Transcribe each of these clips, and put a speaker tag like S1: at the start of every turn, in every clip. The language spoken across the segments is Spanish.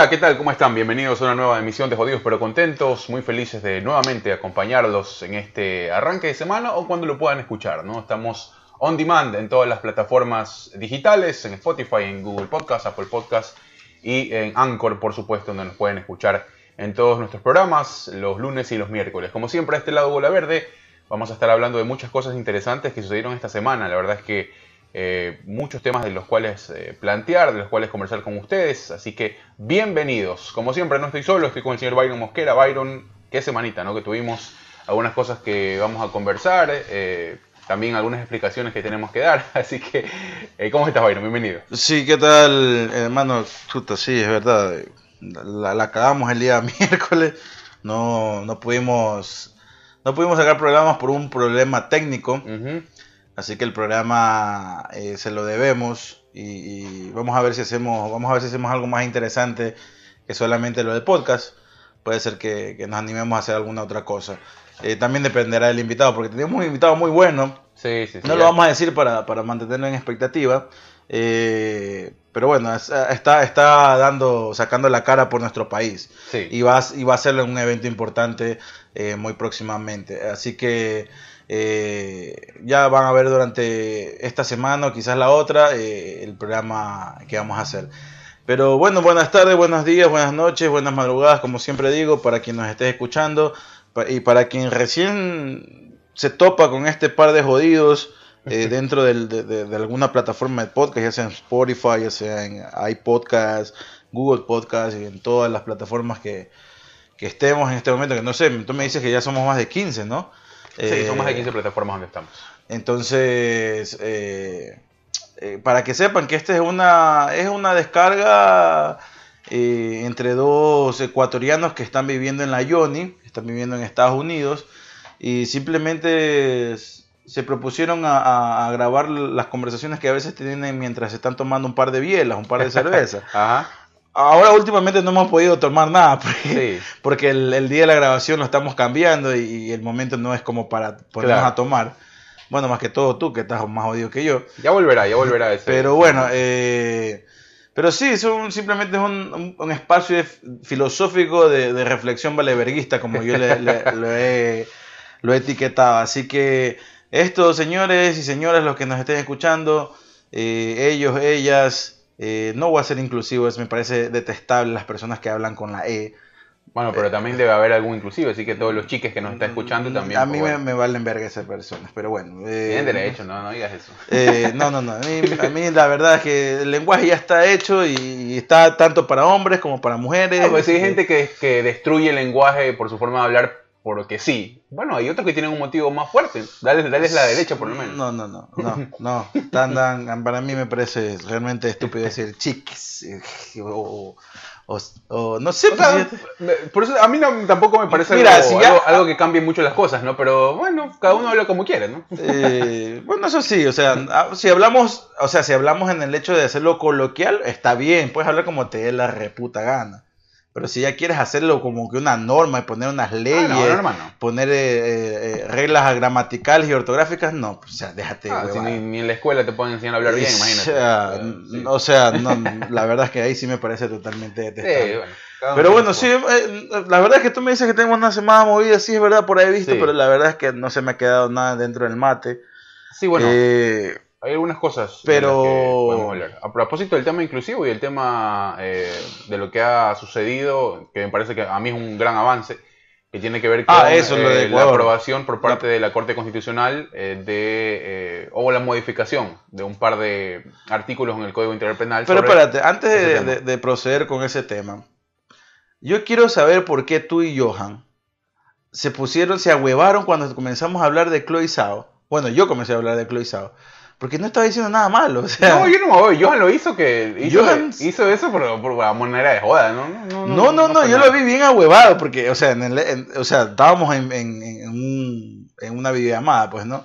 S1: Hola, ¿qué tal? ¿Cómo están? Bienvenidos a una nueva emisión de Jodidos pero Contentos. Muy felices de nuevamente acompañarlos en este arranque de semana o cuando lo puedan escuchar, ¿no? Estamos on demand en todas las plataformas digitales, en Spotify, en Google Podcast, Apple Podcast y en Anchor, por supuesto, donde nos pueden escuchar en todos nuestros programas los lunes y los miércoles. Como siempre, a este lado Bola Verde, vamos a estar hablando de muchas cosas interesantes que sucedieron esta semana. La verdad es que eh, muchos temas de los cuales eh, plantear, de los cuales conversar con ustedes. Así que bienvenidos. Como siempre, no estoy solo, estoy con el señor Byron Mosquera. Byron, qué semanita, ¿no? Que tuvimos algunas cosas que vamos a conversar, eh, también algunas explicaciones que tenemos que dar. Así que, ¿cómo estás, Byron? Bienvenido.
S2: Sí, ¿qué tal, hermano? Chuta, sí, es verdad. La, la cagamos el día miércoles. No, no pudimos. No pudimos sacar programas por un problema técnico. Así que el programa eh, se lo debemos y, vamos a ver si hacemos, vamos a ver si hacemos algo más interesante que solamente lo del podcast. Puede ser que, nos animemos a hacer alguna otra cosa. Eh, también dependerá del invitado, porque tenemos un invitado muy bueno.
S1: Sí, sí, sí,
S2: no lo vamos a decir para, mantenerlo en expectativa. Eh, pero bueno, está, está dando, sacando la cara por nuestro país. Y, va, y va a hacerlo en un evento importante muy próximamente. Así que eh, ya van a ver durante esta semana o quizás la otra eh, el programa que vamos a hacer. Pero bueno, buenas tardes, buenos días, buenas noches, buenas madrugadas, como siempre digo, para quien nos esté escuchando y para quien recién se topa con este par de jodidos eh, dentro de, alguna plataforma de podcast, ya sea en Spotify, ya sea en iPodcast, Google Podcast y en todas las plataformas que, que estemos en este momento, que no sé, tú me dices que ya somos más de 15, ¿no?
S1: Sí, son más de 15 eh, plataformas donde estamos.
S2: Entonces, eh, eh, para que sepan que esta es una, es una descarga entre dos ecuatorianos que están viviendo en la Yoni, están viviendo en Estados Unidos, y simplemente se propusieron a, grabar las conversaciones que a veces tienen mientras están tomando un par de bielas, un par de cervezas. Ajá. Ahora últimamente no hemos podido tomar nada porque, el, día de la grabación lo estamos cambiando y, el momento no es como para ponernos a tomar. Bueno, más que todo tú, que estás más odio que yo.
S1: Ya volverá, ya volverá ese.
S2: Pero bueno, eh, pero sí, es simplemente es un, espacio filosófico de, reflexión valeverguista, como yo le, lo, he, etiquetado. Así que estos señores y señoras, los que nos estén escuchando, eh, ellos, ellas, eh, no voy a ser inclusivo, es, me parece detestable las personas que hablan con la E.
S1: Bueno, pero también debe haber algún inclusivo, así que todos los chiques que nos están escuchando también.
S2: A mí pues, me, valen verga esas personas, pero bueno.
S1: Eh, Tienen derecho, no, no digas eso.
S2: Eh, no, no, no. A mí, la verdad es que el lenguaje ya está hecho y, está tanto para hombres como para mujeres.
S1: pues hay gente que, que destruye el lenguaje por su forma de hablar porque sí. Bueno, hay otros que tienen un motivo más fuerte. Dale, dale la derecha por lo menos.
S2: No, no, no, no, no. para mí me parece realmente estúpido decir chiques eh, o, o, no sé.
S1: Por eso a mí tampoco me parece algo, algo, que cambie mucho las cosas, ¿no? Pero bueno, cada uno habla como quiere, ¿no?
S2: Eh, bueno, eso sí, o sea, ah, si hablamos, o sea, si hablamos en el hecho de hacerlo coloquial, está bien, puedes hablar como te dé la reputa gana. Pero si ya quieres hacerlo como que una norma y poner unas ah, leyes, poner eh, eh, reglas gramaticales y ortográficas, no, pues, o sea, déjate.
S1: Ah, ni, en la escuela te pueden enseñar a hablar bien,
S2: imagínate. O sea, la verdad es que ahí sí me parece totalmente detestable. pero bueno, sí, eh, la verdad es que tú me dices que tengo una semana movida, sí es verdad, por ahí he visto, pero la verdad es que no se me ha quedado nada dentro del mate.
S1: Sí, bueno. Eh, hay algunas cosas
S2: pero
S1: podemos hablar. A propósito del tema inclusivo y el tema eh, de lo que ha sucedido, que me parece que a mí es un gran avance, que tiene que ver con
S2: ah, eso, eh,
S1: la aprobación por parte de la Corte Constitucional eh, de o la modificación de un par de artículos en el Código Integral Penal.
S2: Pero espérate, antes de, de, proceder con ese tema, yo quiero saber por qué tú y Johan se pusieron, se ahuevaron cuando comenzamos a hablar de Chloe Sao. Bueno, yo comencé a hablar de Chloe Sao porque no estaba diciendo nada malo. O sea,
S1: no, yo no me voy. Johan lo hizo que. Hizo, hizo eso por, por manera de joda, ¿no?
S2: No, no, no, no, yo lo vi bien ahuevado, porque, o sea, en el, o sea estábamos en, en, en, un, en una videollamada, pues, ¿no?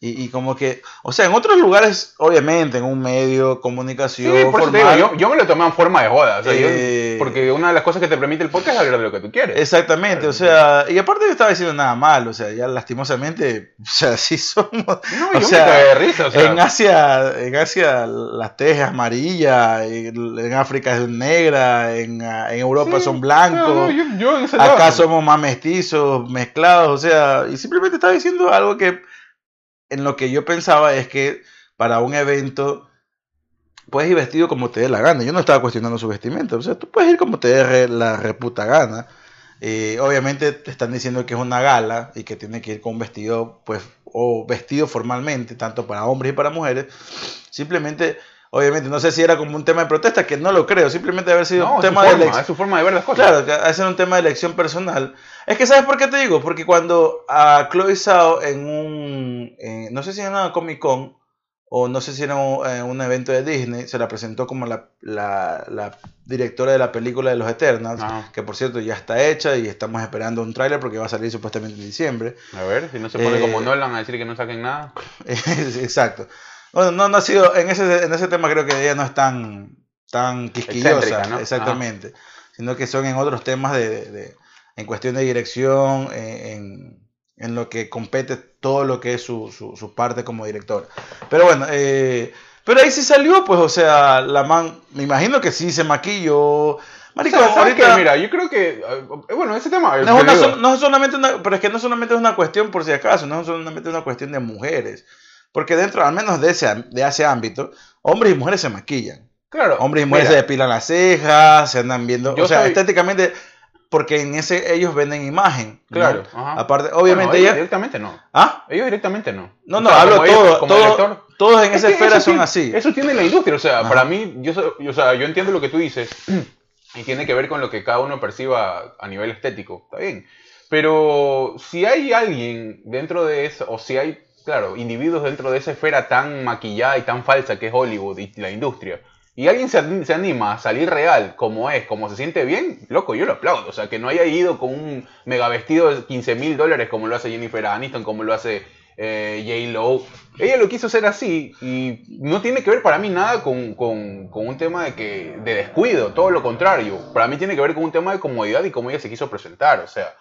S2: Y, como que, o sea, en otros lugares, obviamente, en un medio, comunicación. Sí,
S1: por yo, yo, me lo tomé en forma de joda. Eh, porque una de las cosas que te permite el podcast es hablar de lo que tú quieres.
S2: Exactamente, o sea, y aparte yo estaba diciendo nada mal, o sea, ya lastimosamente, o sea, sí somos. No, o sea, de risa, o sea. En Asia, en Asia las tejas amarillas, en, África es negra, en, en Europa son blancos. acá somos más mestizos, mezclados, o sea, y simplemente estaba diciendo algo que en lo que yo pensaba es que para un evento puedes ir vestido como te dé la gana. Yo no estaba cuestionando su vestimenta. O sea, tú puedes ir como te dé la reputa gana. Eh, obviamente te están diciendo que es una gala y que tiene que ir con un vestido, pues, o vestido formalmente, tanto para hombres y para mujeres. Simplemente Obviamente, no sé si era como un tema de protesta, que no lo creo, simplemente haber sido un tema de elección.
S1: Es su forma de ver las cosas.
S2: Claro, hacer un tema de elección personal. Es que, ¿sabes por qué te digo? Porque cuando a Chloe Zhao en un, no sé si era una Comic Con, o no sé si era un, evento de Disney, se la presentó como la, la, directora de la película de los Eternals, que por cierto ya está hecha y estamos esperando un tráiler porque va a salir supuestamente en diciembre.
S1: A ver, si no se pone como eh, Nolan a decir que no saquen nada.
S2: Exacto. Bueno, no, no ha sido, en ese, en ese tema creo que ella no es tan, tan quisquillosa, exactamente, sino que son en otros temas de, de, en cuestión de dirección, en, en, lo que compete todo lo que es su, su, su parte como director. Pero bueno, eh, pero ahí sí salió, pues, o sea, la man, me imagino que sí se maquilló.
S1: Marico, ahorita, mira, yo creo que, eh, bueno, ese tema...
S2: No es, no es solamente una, pero es que no solamente es una cuestión, por si acaso, no es solamente una cuestión de mujeres. Porque dentro, al menos de ese, de ese ámbito, hombres y mujeres se maquillan. Claro. Hombres y mujeres se depilan las cejas, se andan viendo. o sea, estéticamente, porque en ese ellos venden imagen. Claro. Aparte, obviamente
S1: ellos directamente no. ¿Ah? Ellos directamente no.
S2: No, no, hablo todo, todo todos en esa esfera son así.
S1: Eso tiene la industria, o sea, para mí, yo, o sea, yo entiendo lo que tú dices y tiene que ver con lo que cada uno perciba a nivel estético, está bien. Pero si hay alguien dentro de eso, o si hay claro, individuos dentro de esa esfera tan maquillada y tan falsa que es Hollywood y la industria. Y alguien se, se, anima a salir real como es, como se siente bien, loco, yo lo aplaudo. O sea, que no haya ido con un mega vestido de 15 mil dólares como lo hace Jennifer Aniston, como lo hace eh, J. Lo. Ella lo quiso hacer así y no tiene que ver para mí nada con, con, con, un tema de, que, de descuido, todo lo contrario. Para mí tiene que ver con un tema de comodidad y cómo ella se quiso presentar. O sea,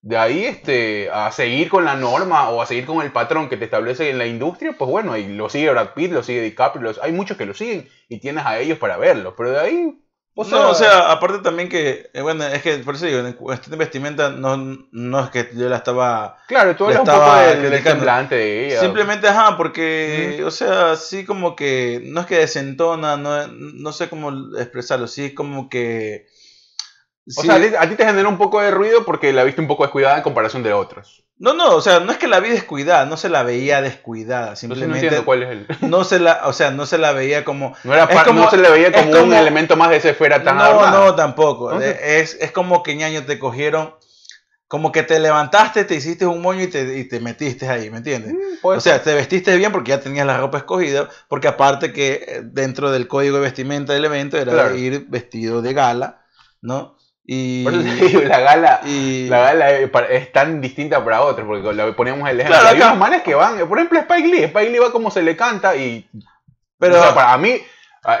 S1: de ahí este, a seguir con la norma o a seguir con el patrón que te establece en la industria, pues bueno, y lo sigue Brad Pitt, lo sigue DiCaprio, hay muchos que lo siguen y tienes a ellos para verlo, pero de ahí...
S2: O sea, no, o sea, aparte también que, eh, bueno, es que por eso digo, en cuestión de vestimenta no, no es que yo la estaba...
S1: Claro, tú eres un poco del, semblante de ella.
S2: Simplemente, ajá, porque, o sea, sí como que, no es que desentona, no, no sé cómo expresarlo, sí como que
S1: o sea, a ti, te genera un poco de ruido porque la viste un poco descuidada en comparación de otros.
S2: No, no, o sea, no es que la vi descuidada, no se la veía descuidada, simplemente. No cuál es el. No se la, o sea, no se la veía como.
S1: No, era no se la veía como, un elemento más de esa esfera tan
S2: No, no, tampoco. Es, es como que ñaño te cogieron, como que te levantaste, te hiciste un moño y te, y te metiste ahí, ¿me entiendes? Mm, o sea, te vestiste bien porque ya tenías la ropa escogida, porque aparte que eh, dentro del código de vestimenta del evento era ir vestido de gala, ¿no? Y,
S1: la gala, la gala es, tan distinta para otros, porque la poníamos el ejemplo. Hay unos manes que van, por ejemplo, Spike Lee, Spike Lee va como se le canta y. Pero para mí,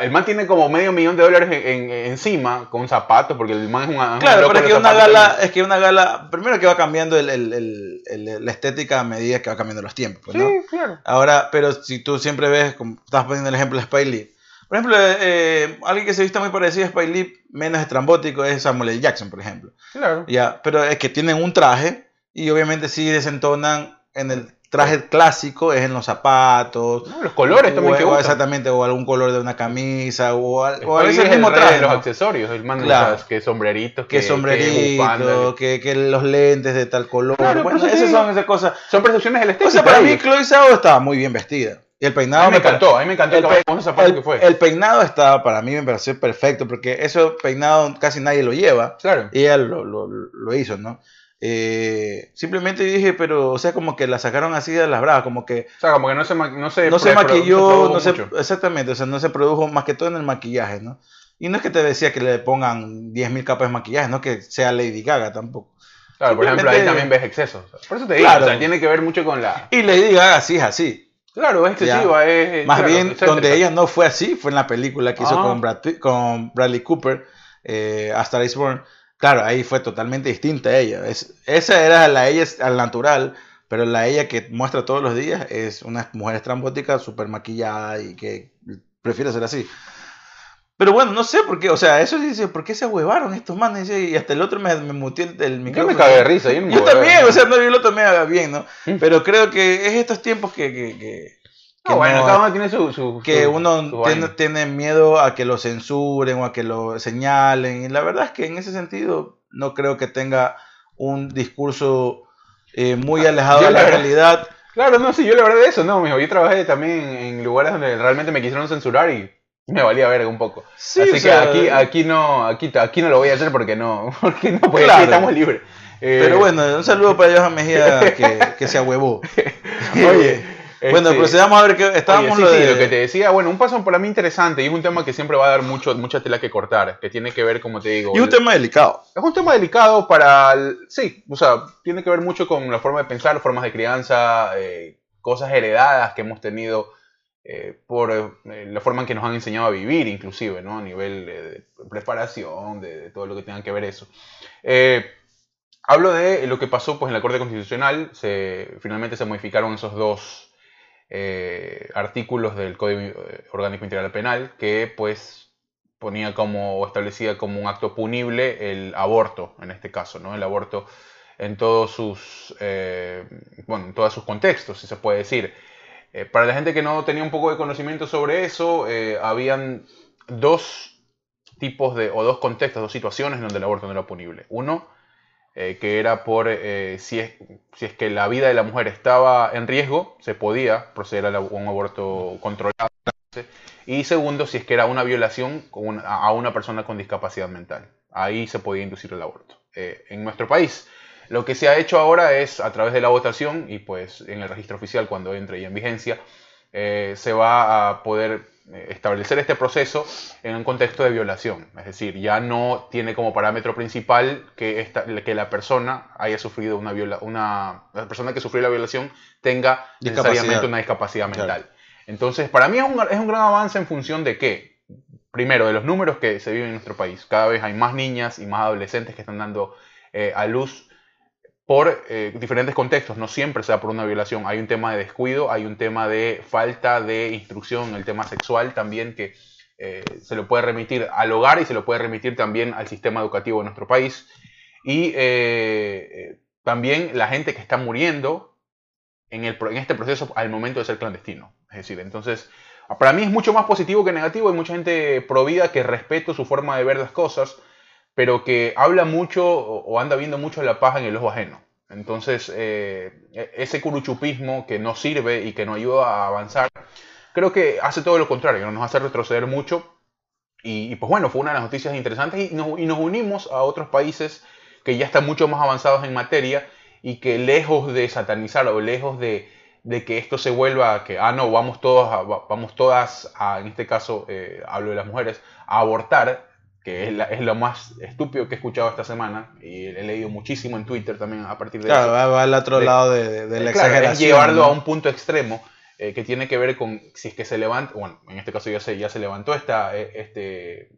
S1: el man tiene como medio millón de dólares en, encima con zapatos, porque el man es una.
S2: Claro, pero es que una gala, es que una gala, primero que va cambiando el, el, el, la estética a medida que va cambiando los tiempos, pues, ¿no? Sí, claro. Ahora, pero si tú siempre ves, como estás poniendo el ejemplo de Spike Lee por ejemplo, eh, alguien que se vista muy parecido a Spike Lee, menos estrambótico, es Samuel L. Jackson, por ejemplo. Claro. Ya, pero es que tienen un traje y obviamente sí desentonan en el traje clásico, es en los zapatos.
S1: los colores también que
S2: o, Exactamente, o algún color de una camisa, o,
S1: o a veces el mismo traje. Los accesorios, el man claro. que sombreritos,
S2: que, que sombrerito, que, que, los lentes de tal color. Claro, bueno, esas son esas cosas.
S1: Son percepciones del estilo. O
S2: sea, para mí Chloe Zhao estaba muy bien vestida. Y el peinado
S1: a mí me encantó, a mí me encantó el,
S2: el, que fue. El peinado estaba, para mí me pareció perfecto, porque eso peinado casi nadie lo lleva. Claro. Y ella lo, lo, lo hizo, ¿no? Eh, simplemente dije, pero, o sea, como que la sacaron así de las bravas, como que...
S1: O sea, como que no se, no se,
S2: no se maquilló, no se, exactamente, o sea, no se produjo más que todo en el maquillaje, ¿no? Y no es que te decía que le pongan 10.000 capas de maquillaje, no que sea Lady Gaga tampoco.
S1: Claro, por ejemplo, ahí también ves excesos. Por eso te digo, o sea, tiene que ver mucho con la...
S2: Y le diga así es así.
S1: Claro, es excesiva. Es,
S2: Más bien, donde ella no fue así, fue en la película que hizo con, con Bradley Cooper, eh, Hasta Iceborne. Claro, ahí fue totalmente distinta ella. Es, esa era la ella al natural, pero la ella que muestra todos los días es una mujer estrambótica, súper maquillada y que prefiere ser así. Pero bueno, no sé por qué, o sea, eso dice, ¿por qué se ahuevaron estos manes? Y hasta el otro me, me mutió el, micrófono.
S1: Yo me cagué de risa.
S2: Yo, yo también, o sea, no, yo lo tomé bien, ¿no? Mm. Pero creo que es estos tiempos que... que, que
S1: bueno, cada uno tiene su...
S2: que uno tiene, tiene, miedo a que lo censuren o a que lo señalen. Y la verdad es que en ese sentido no creo que tenga un discurso eh, muy ah, alejado de la, realidad.
S1: Claro, no, sí, yo la verdad de eso, no, mijo, yo trabajé también en lugares donde realmente me quisieron censurar y me valía verga un poco. Sí, Así que aquí, aquí no, aquí, aquí no lo voy a hacer porque no, porque no, porque aquí estamos libres.
S2: Pero eh, bueno, un saludo para Johan Mejía que, que se ahuevó. Oye, bueno, este, procedamos a ver qué estábamos
S1: lo, de... lo que te decía, bueno, un paso para mí interesante y es un tema que siempre va a dar mucho, mucha tela que cortar, que tiene que ver, como te digo...
S2: Y un tema delicado.
S1: Es un tema delicado para... sí, o sea, tiene que ver mucho con la forma de pensar, formas de crianza, eh, cosas heredadas que hemos tenido eh, por eh, la forma en que nos han enseñado a vivir, inclusive, ¿no? A nivel de, preparación, de, todo lo que tenga que ver eso. hablo de lo que pasó pues, en la Corte Constitucional, se, finalmente se modificaron esos dos eh, artículos del Código eh, Orgánico Integral Penal que pues ponía como o establecía como un acto punible el aborto en este caso, ¿no? El aborto en todos sus eh, bueno, en todos sus contextos, si se puede decir. Para la gente que no tenía un poco de conocimiento sobre eso, habían dos tipos de, o dos contextos, dos situaciones donde el aborto no era punible. Uno, eh, que era por eh, si, es, si es que la vida de la mujer estaba en riesgo, se podía proceder a, un aborto controlado. Y segundo, si es que era una violación a una persona con discapacidad mental. Ahí se podía inducir el aborto. Eh, en nuestro país, lo que se ha hecho ahora es, a través de la votación y pues en el registro oficial cuando entre ya en vigencia, se va a poder eh, establecer este proceso en un contexto de violación. Es decir, ya no tiene como parámetro principal que, esta, que la persona haya sufrido una viola, una la persona que sufrió la violación tenga necesariamente una discapacidad mental. Entonces, para mí es un, es un gran avance en función de qué? Primero, de los números que se viven en nuestro país. Cada vez hay más niñas y más adolescentes que están dando eh, a luz por eh, diferentes contextos, no siempre sea por una violación. Hay un tema de descuido, hay un tema de falta de instrucción, el tema sexual también que eh, se lo puede remitir al hogar y se lo puede remitir también al sistema educativo de nuestro país. Y eh, también la gente que está muriendo en, el, en este proceso al momento de ser clandestino. Es decir, entonces, para mí es mucho más positivo que negativo. Hay mucha gente provida que respeto su forma de ver las cosas pero que habla mucho o anda viendo mucho la paja en el ojo ajeno. Entonces, eh, e-, ese curuchupismo que no sirve y que no ayuda a avanzar, creo que hace todo lo contrario, nos hace retroceder mucho. Y, pues bueno, fue una de las noticias interesantes y nos, unimos a otros países que ya están mucho más avanzados en materia y que lejos de satanizar o lejos de, que esto se vuelva a que, ah, no, vamos, todos vamos todas, a, en este caso eh, hablo de las mujeres, a abortar, que es, lo más estúpido que he escuchado esta semana y he leído muchísimo en Twitter también a partir de
S2: claro, va al otro lado de, de la exageración. Es
S1: llevarlo a un punto extremo eh, que tiene que ver con si es que se levanta, bueno, en este caso ya se, ya se levantó esta, eh, este,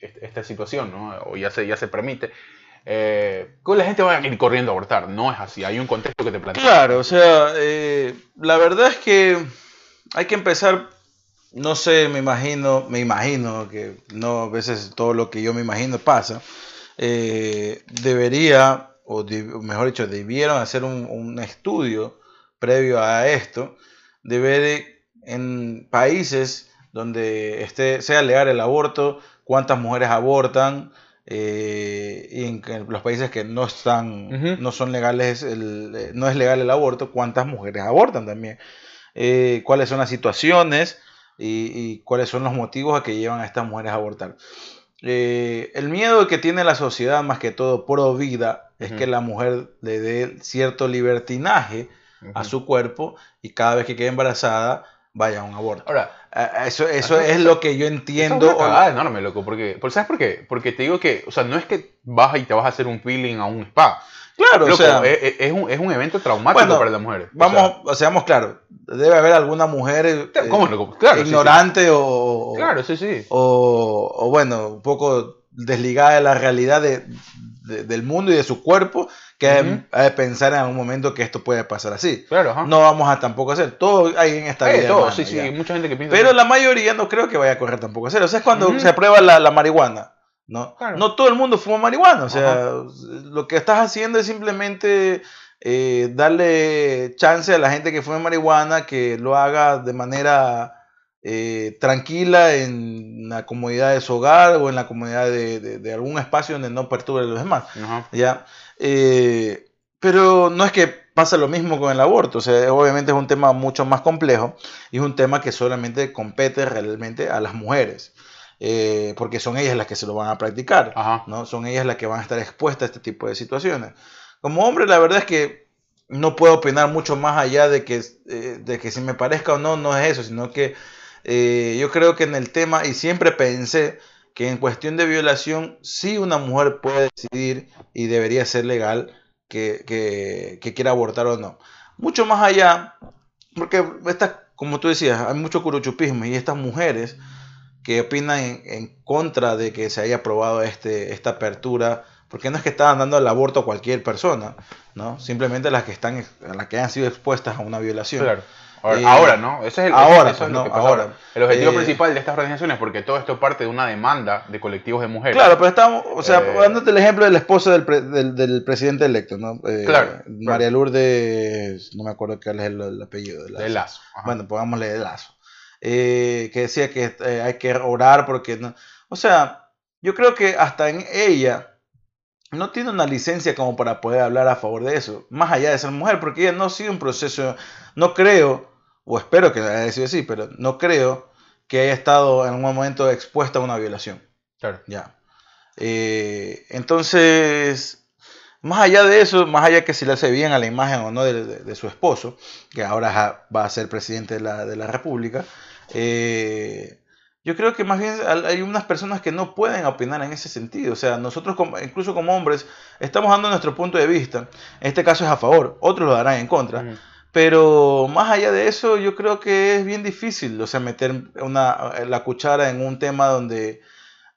S1: este, esta situación, ¿no? O ya se, ya se permite. Eh, la gente va a ir corriendo a abortar, no es así, hay un contexto que te plantea.
S2: Claro, o sea, eh, la verdad es que hay que empezar no sé, me imagino, me imagino que no a veces todo lo que yo me imagino pasa. Eh, debería, o mejor dicho, debieron hacer un, estudio previo a esto de ver en países donde esté, sea legal el aborto, cuántas mujeres abortan, eh, y en, los países que no están, no son legales, el, no es legal el aborto, cuántas mujeres abortan también, eh, cuáles son las situaciones, y, cuáles son los motivos a que llevan a estas mujeres a abortar. Eh, el miedo que tiene la sociedad, más que todo pro vida, es que la mujer le dé cierto libertinaje a su cuerpo y cada vez que quede embarazada vaya a un aborto. Ahora, eso, eso es lo que yo entiendo.
S1: Es enorme, loco. Porque, ¿Sabes por qué? Porque te digo que, o sea, no es que vas y te vas a hacer un peeling a un spa. Claro, o sea, es, un, es, un, evento traumático para las mujeres.
S2: Vamos, o sea, seamos claros, debe haber alguna mujer eh, ignorante o...
S1: Claro, sí, sí.
S2: O, o, bueno, un poco desligada de la realidad de, del mundo y de su cuerpo que ha de pensar en algún momento que esto puede pasar así.
S1: Claro,
S2: No vamos a tampoco hacer. Todo hay en esta vida.
S1: Todo, sí, sí, mucha gente que piensa.
S2: Pero la mayoría no creo que vaya a correr tampoco a hacer. O sea, es cuando se aprueba la, la marihuana. ¿No? no todo el mundo fuma marihuana. O sea, lo que estás haciendo es simplemente eh, darle chance a la gente que fume marihuana que lo haga de manera eh, tranquila en la comodidad de su hogar o en la comodidad de, algún espacio donde no perturbe a los demás. ¿ya? Eh, pero no es que pasa lo mismo con el aborto, o sea, obviamente es un tema mucho más complejo y es un tema que solamente compete realmente a las mujeres. Eh, porque son ellas las que se lo van a practicar, ¿no? Son ellas las que van a estar expuestas a este tipo de situaciones. Como hombre, la verdad es que no puedo opinar mucho más allá de que, de que si me parezca o no, no es eso, sino que eh, yo creo que en el tema, y siempre pensé que en cuestión de violación, sí una mujer puede decidir y debería ser legal que, que, quiera abortar o no. Mucho más allá, porque esta, como tú decías, hay mucho curuchupismo y estas mujeres que opinan en, contra de que se haya aprobado este, esta apertura, porque no es que estaban dando el aborto a cualquier persona, ¿no? Simplemente las que están, las que han sido expuestas a una violación.
S1: Claro. Ahora, ¿no? Ese es el,
S2: ahora, pues, no, ahora.
S1: El objetivo eh, principal de estas organizaciones, porque todo esto parte de una demanda de colectivos de mujeres.
S2: Claro, pero estamos, o sea, eh, dándote el ejemplo de la esposa del, del, presidente electo, ¿no?
S1: Eh, claro.
S2: María Lourdes, no me acuerdo cuál es el, apellido
S1: de Lazo. De Lazo.
S2: Bueno, pongámosle de Lazo. Que decía que hay que orar porque, no, o sea, yo creo que hasta en ella no tiene una licencia como para poder hablar a favor de eso, más allá de ser mujer, porque ella no ha sido un proceso, no creo o espero que haya sido así, pero no creo que haya estado en algún momento expuesta a una violación.
S1: Claro.
S2: Ya. Eh, entonces, más allá de eso, más allá que si le hace bien a la imagen o no de, su esposo, que ahora va a ser presidente de la, de la República, eh, yo creo que más bien hay unas personas que no pueden opinar en ese sentido. O sea, nosotros incluso como hombres estamos dando nuestro punto de vista. En este caso es a favor, otros lo darán en contra. Pero más allá de eso, yo creo que es bien difícil, o sea, meter una, la cuchara en un tema donde,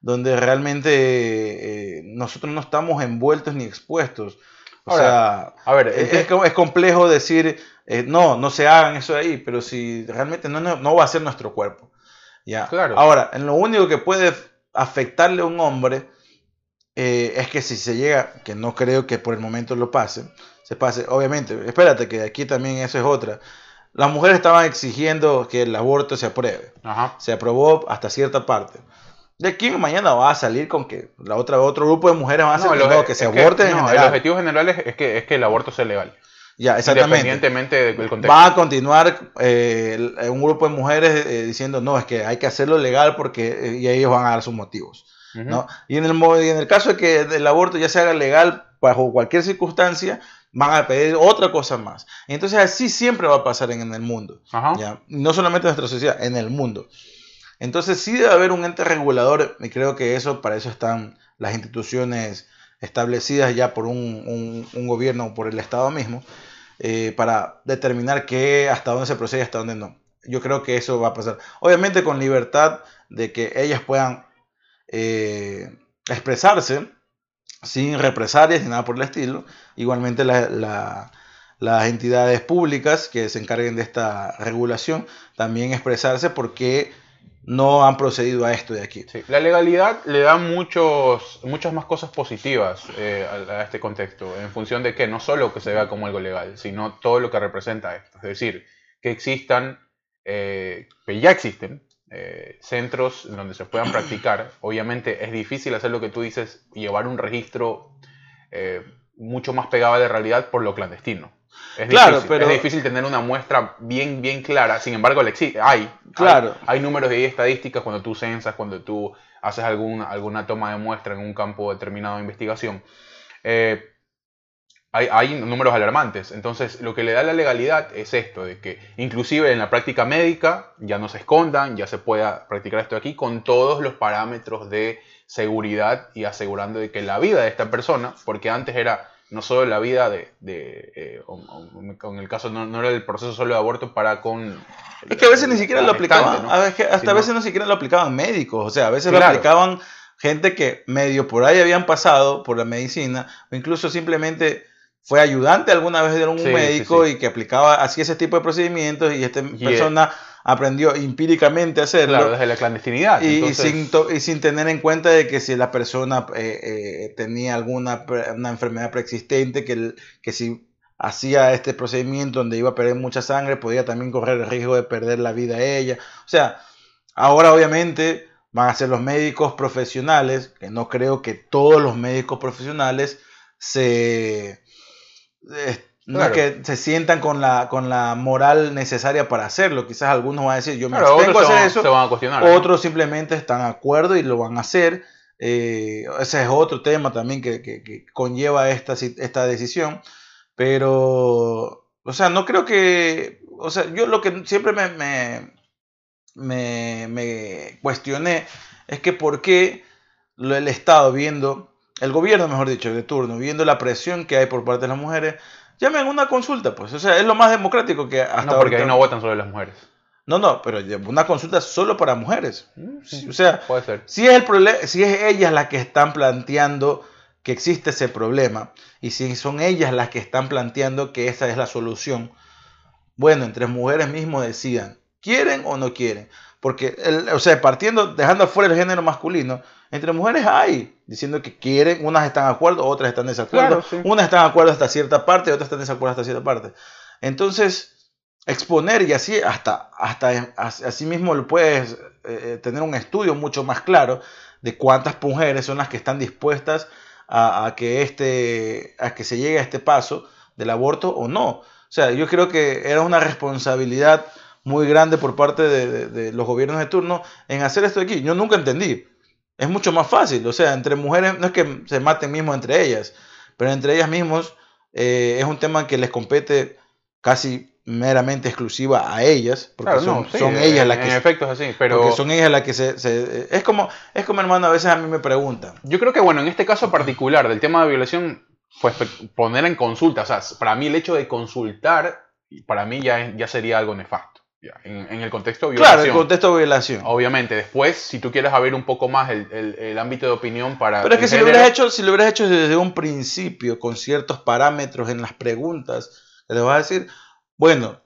S2: donde realmente eh, nosotros no estamos envueltos ni expuestos. O sea, a ver, es, es, complejo decir, eh, no, no se hagan eso ahí, pero si realmente no, no, va a ser nuestro cuerpo. ¿ya?
S1: Claro.
S2: Ahora, en lo único que puede afectarle a un hombre eh, es que si se llega, que no creo que por el momento lo pase, se pase. Obviamente, espérate que aquí también eso es otra. Las mujeres estaban exigiendo que el aborto se apruebe. Se aprobó hasta cierta parte. De aquí mañana va a salir con que la otra otro grupo de mujeres van a hacer que, se aborten.
S1: no, el objetivo general es, que, es que el aborto sea legal.
S2: Ya, exactamente.
S1: Independientemente del contexto.
S2: Va a continuar eh, un grupo de mujeres eh, diciendo, no, es que hay que hacerlo legal porque eh, y ellos van a dar sus motivos. ¿no? y, en el, y en el caso de que el aborto ya se haga legal bajo cualquier circunstancia, van a pedir otra cosa más. Entonces así siempre va a pasar en, el mundo. ¿ya? No solamente en nuestra sociedad, en el mundo. Entonces sí debe haber un ente regulador y creo que eso, para eso están las instituciones establecidas ya por un, gobierno o por el Estado mismo, eh, para determinar qué, hasta dónde se procede y hasta dónde no. Yo creo que eso va a pasar. Obviamente con libertad de que ellas puedan eh, expresarse sin represalias ni nada por el estilo. Igualmente las entidades públicas que se encarguen de esta regulación también expresarse porque no han procedido a esto de aquí.
S1: la legalidad le da muchos, muchas más cosas positivas eh, a, este contexto, en función de que no solo que se vea como algo legal, sino todo lo que representa esto. Es decir, que existan, eh, que ya existen, eh, centros donde se puedan practicar. Obviamente es difícil hacer lo que tú dices, llevar un registro eh, mucho más pegado a la realidad por lo clandestino. Es,
S2: claro,
S1: difícil,
S2: pero...
S1: es difícil tener una muestra bien, bien clara. Sin embargo, hay.
S2: Claro.
S1: Hay, números y estadísticas cuando tú censas, cuando tú haces alguna, alguna toma de muestra en un campo determinado de investigación. Eh, hay, números alarmantes. Entonces, lo que le da la legalidad es esto, de que inclusive en la práctica médica ya no se escondan, ya se pueda practicar esto aquí con todos los parámetros de seguridad y asegurando de que la vida de esta persona, porque antes era no solo la vida de, de eh, con el caso, no, era el proceso solo de aborto para con...
S2: Es que a veces ni siquiera lo aplicaban, hasta a veces no siquiera lo aplicaban médicos, o sea, a veces lo aplicaban gente que medio por ahí habían pasado por la medicina, o incluso simplemente fue ayudante alguna vez de un médico y que aplicaba, hacía ese tipo de procedimientos y esta persona aprendió empíricamente a hacerlo.
S1: Claro, desde la clandestinidad.
S2: Y, sin, y sin tener en cuenta de que si la persona eh, eh, tenía alguna una enfermedad preexistente, que, que si hacía este procedimiento donde iba a perder mucha sangre, podía también correr el riesgo de perder la vida a ella. O sea, ahora obviamente van a ser los médicos profesionales, que no creo que todos los médicos profesionales se no que se sientan con la, con la moral necesaria para hacerlo. Quizás algunos van a decir, yo me
S1: claro, a hacer eso. van a cuestionar,
S2: otros simplemente están de acuerdo y lo van a hacer. Eh, ese es otro tema también que, conlleva esta, esta decisión. Pero, o sea, no creo que, o sea, yo lo que siempre me, me, me, me cuestioné es que por qué el Estado viendo el gobierno, mejor dicho, de turno, viendo la presión que hay por parte de las mujeres, llamen una consulta, pues. O sea, es lo más democrático que hasta
S1: No, porque ahí no votan solo las mujeres.
S2: No, no, pero una consulta solo para mujeres.
S1: Mm,
S2: o sea,
S1: puede ser.
S2: Si es el problema, si es ellas las que están planteando que existe ese problema y si son ellas las que están planteando que esa es la solución, bueno, entre mujeres mismos decidan, quieren o no quieren. Porque, o sea, partiendo, dejando afuera el género masculino, entre mujeres hay, diciendo que quieren, unas están de acuerdo, otras están de desacuerdo, unas están de acuerdo hasta cierta parte, otras están de desacuerdo hasta cierta parte. Entonces, exponer y así hasta, hasta así mismo lo puedes eh, eh, tener un estudio mucho más claro de cuántas mujeres son las que están dispuestas a, que este, a que se llegue a este paso del aborto o no. O sea, yo creo que era una responsabilidad muy grande por parte de, de los gobiernos de turno en hacer esto aquí. Yo nunca entendí es mucho más fácil. O sea, entre mujeres, no es que se maten mismo entre ellas, pero entre ellas mismos eh, es un tema que les compete casi meramente exclusiva a ellas, porque son, son ellas las que...
S1: En efecto es así, pero...
S2: son ellas las que se, Es como, es como hermano, a veces a mí me preguntan.
S1: Yo creo que, bueno, en este caso particular del tema de violación, pues poner en consulta, o sea, para mí el hecho de consultar, para mí ya, ya sería algo nefasto en, el contexto de
S2: violación. Claro, el contexto de violación.
S1: Obviamente, después, si tú quieres abrir un poco más el, ámbito de opinión para...
S2: Pero es que si lo, hubieras hecho, si lo hubieras hecho desde un principio, con ciertos parámetros en las preguntas, te vas a decir, bueno,